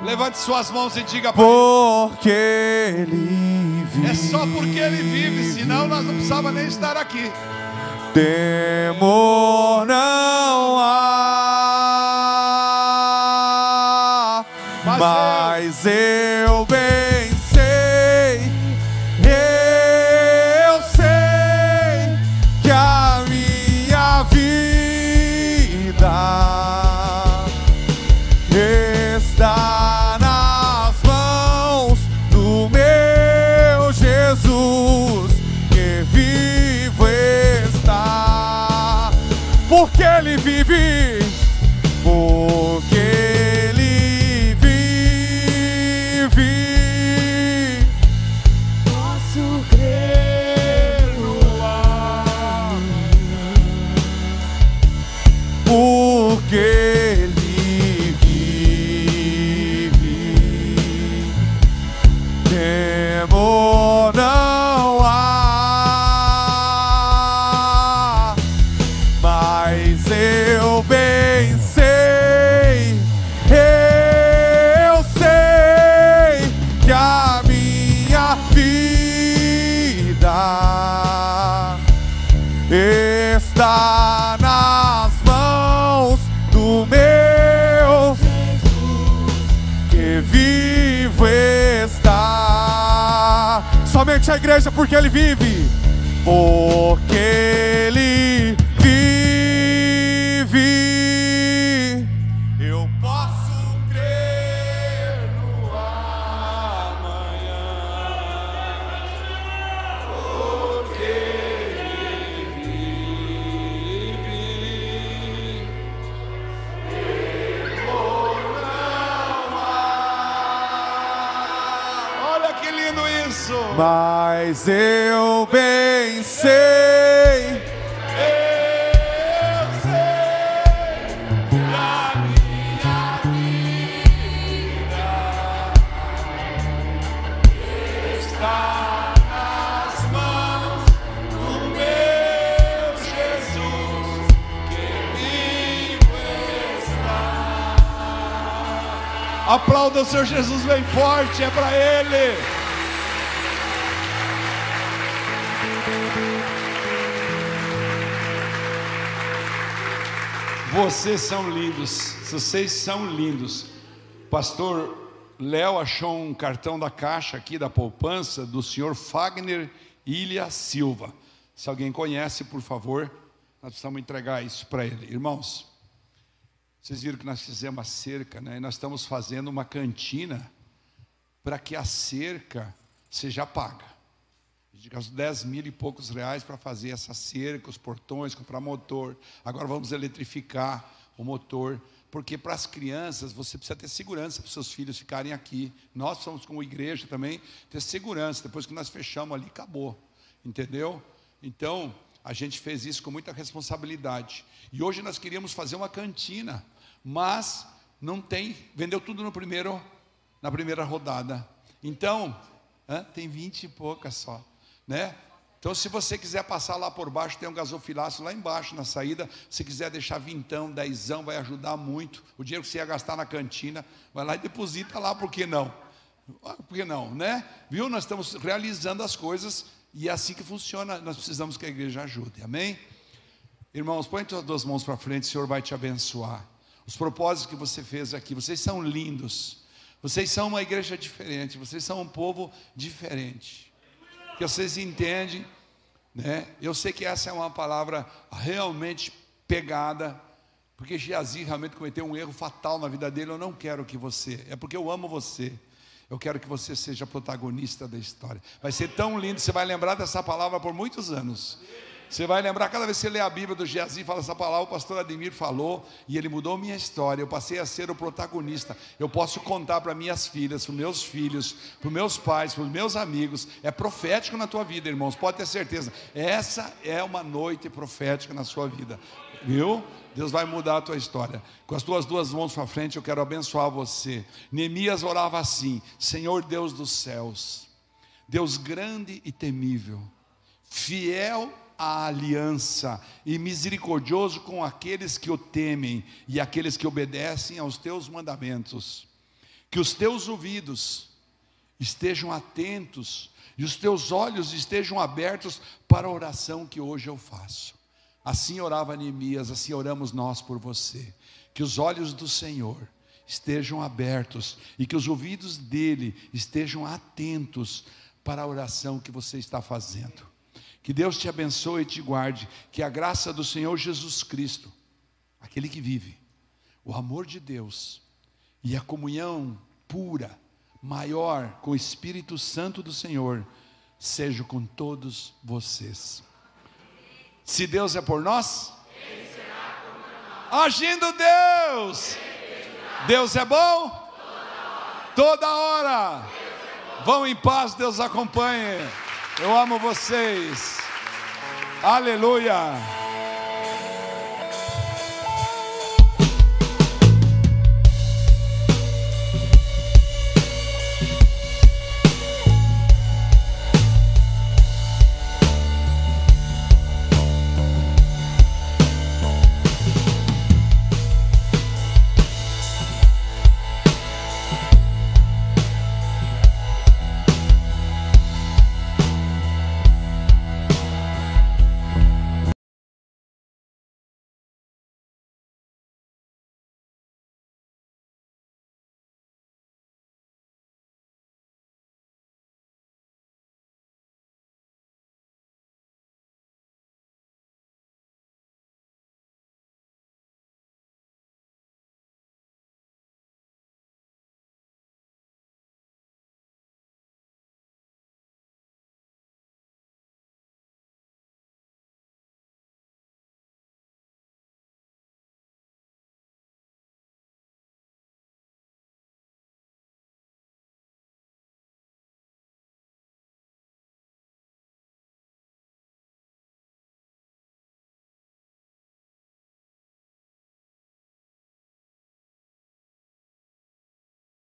Levante suas mãos e diga Porque Ele vive. É só porque Ele vive, senão nós não precisávamos nem estar aqui. Temor não há, Mas eu bem porque ele vive, porque Eu bem sei. Eu sei que a minha vida está nas mãos do meu Jesus, que vivo está. Aplauda o Senhor Jesus bem forte, é para Ele. Vocês são lindos, vocês são lindos. Pastor Léo achou um cartão da caixa aqui da poupança do senhor Fagner Ilha Silva. Se alguém conhece, por favor, nós precisamos entregar isso para ele. Irmãos, vocês viram que nós fizemos a cerca, né? E nós estamos fazendo uma cantina para que a cerca seja paga. A gente gastou 10 mil e poucos reais para fazer essa cerca, os portões, comprar motor. Agora vamos eletrificar o motor. Porque para as crianças você precisa ter segurança para os seus filhos ficarem aqui. Nós somos como igreja também, ter segurança. Depois que nós fechamos ali, acabou. Entendeu? Então, a gente fez isso com muita responsabilidade. E hoje nós queríamos fazer uma cantina, mas não tem, vendeu tudo no primeiro, na primeira rodada. Então, hã? tem 20 e poucas só, né? Então, se você quiser passar lá por baixo, tem um gasofilácio lá embaixo na saída. Se quiser deixar vintão, dezão, vai ajudar muito. O dinheiro que você ia gastar na cantina, vai lá e deposita lá, por que não? Ah, Por que não, né? Viu? Nós estamos realizando as coisas e é assim que funciona. Nós precisamos que a igreja ajude, amém? Irmãos, põe suas duas mãos para frente, o Senhor vai te abençoar. Os propósitos que você fez aqui, vocês são lindos. Vocês são uma igreja diferente, vocês são um povo diferente. Que vocês entendem, né? Eu sei que essa é uma palavra realmente pegada, porque Geazi realmente cometeu um erro fatal na vida dele. Eu não quero que você, é porque eu amo você. Eu quero que você seja protagonista da história. Vai ser tão lindo, você vai lembrar dessa palavra por muitos anos. Você vai lembrar, cada vez que você lê a Bíblia do Geazi, fala essa palavra, o pastor Ademir falou, e ele mudou minha história. Eu passei a ser o protagonista. Eu posso contar para minhas filhas, para meus filhos, para meus pais, para meus amigos. É profético na tua vida, irmãos, pode ter certeza. Essa é uma noite profética na sua vida. Viu? Deus vai mudar a tua história. Com as tuas duas mãos para frente, eu quero abençoar você. Neemias orava assim: Senhor Deus dos céus, Deus grande e temível, fiel à aliança e misericordioso com aqueles que o temem e aqueles que obedecem aos teus mandamentos. Que os teus ouvidos estejam atentos e os teus olhos estejam abertos para a oração que hoje eu faço. Assim orava Neemias, assim oramos nós por você. Que os olhos do Senhor estejam abertos e que os ouvidos dele estejam atentos para a oração que você está fazendo. Que Deus te abençoe e te guarde. Que a graça do Senhor Jesus Cristo, aquele que vive, o amor de Deus e a comunhão pura, maior com o Espírito Santo do Senhor, seja com todos vocês. Se Deus é por nós, agindo Deus, Deus é bom toda hora. Vão em paz, Deus acompanhe. Eu amo vocês. Aleluia.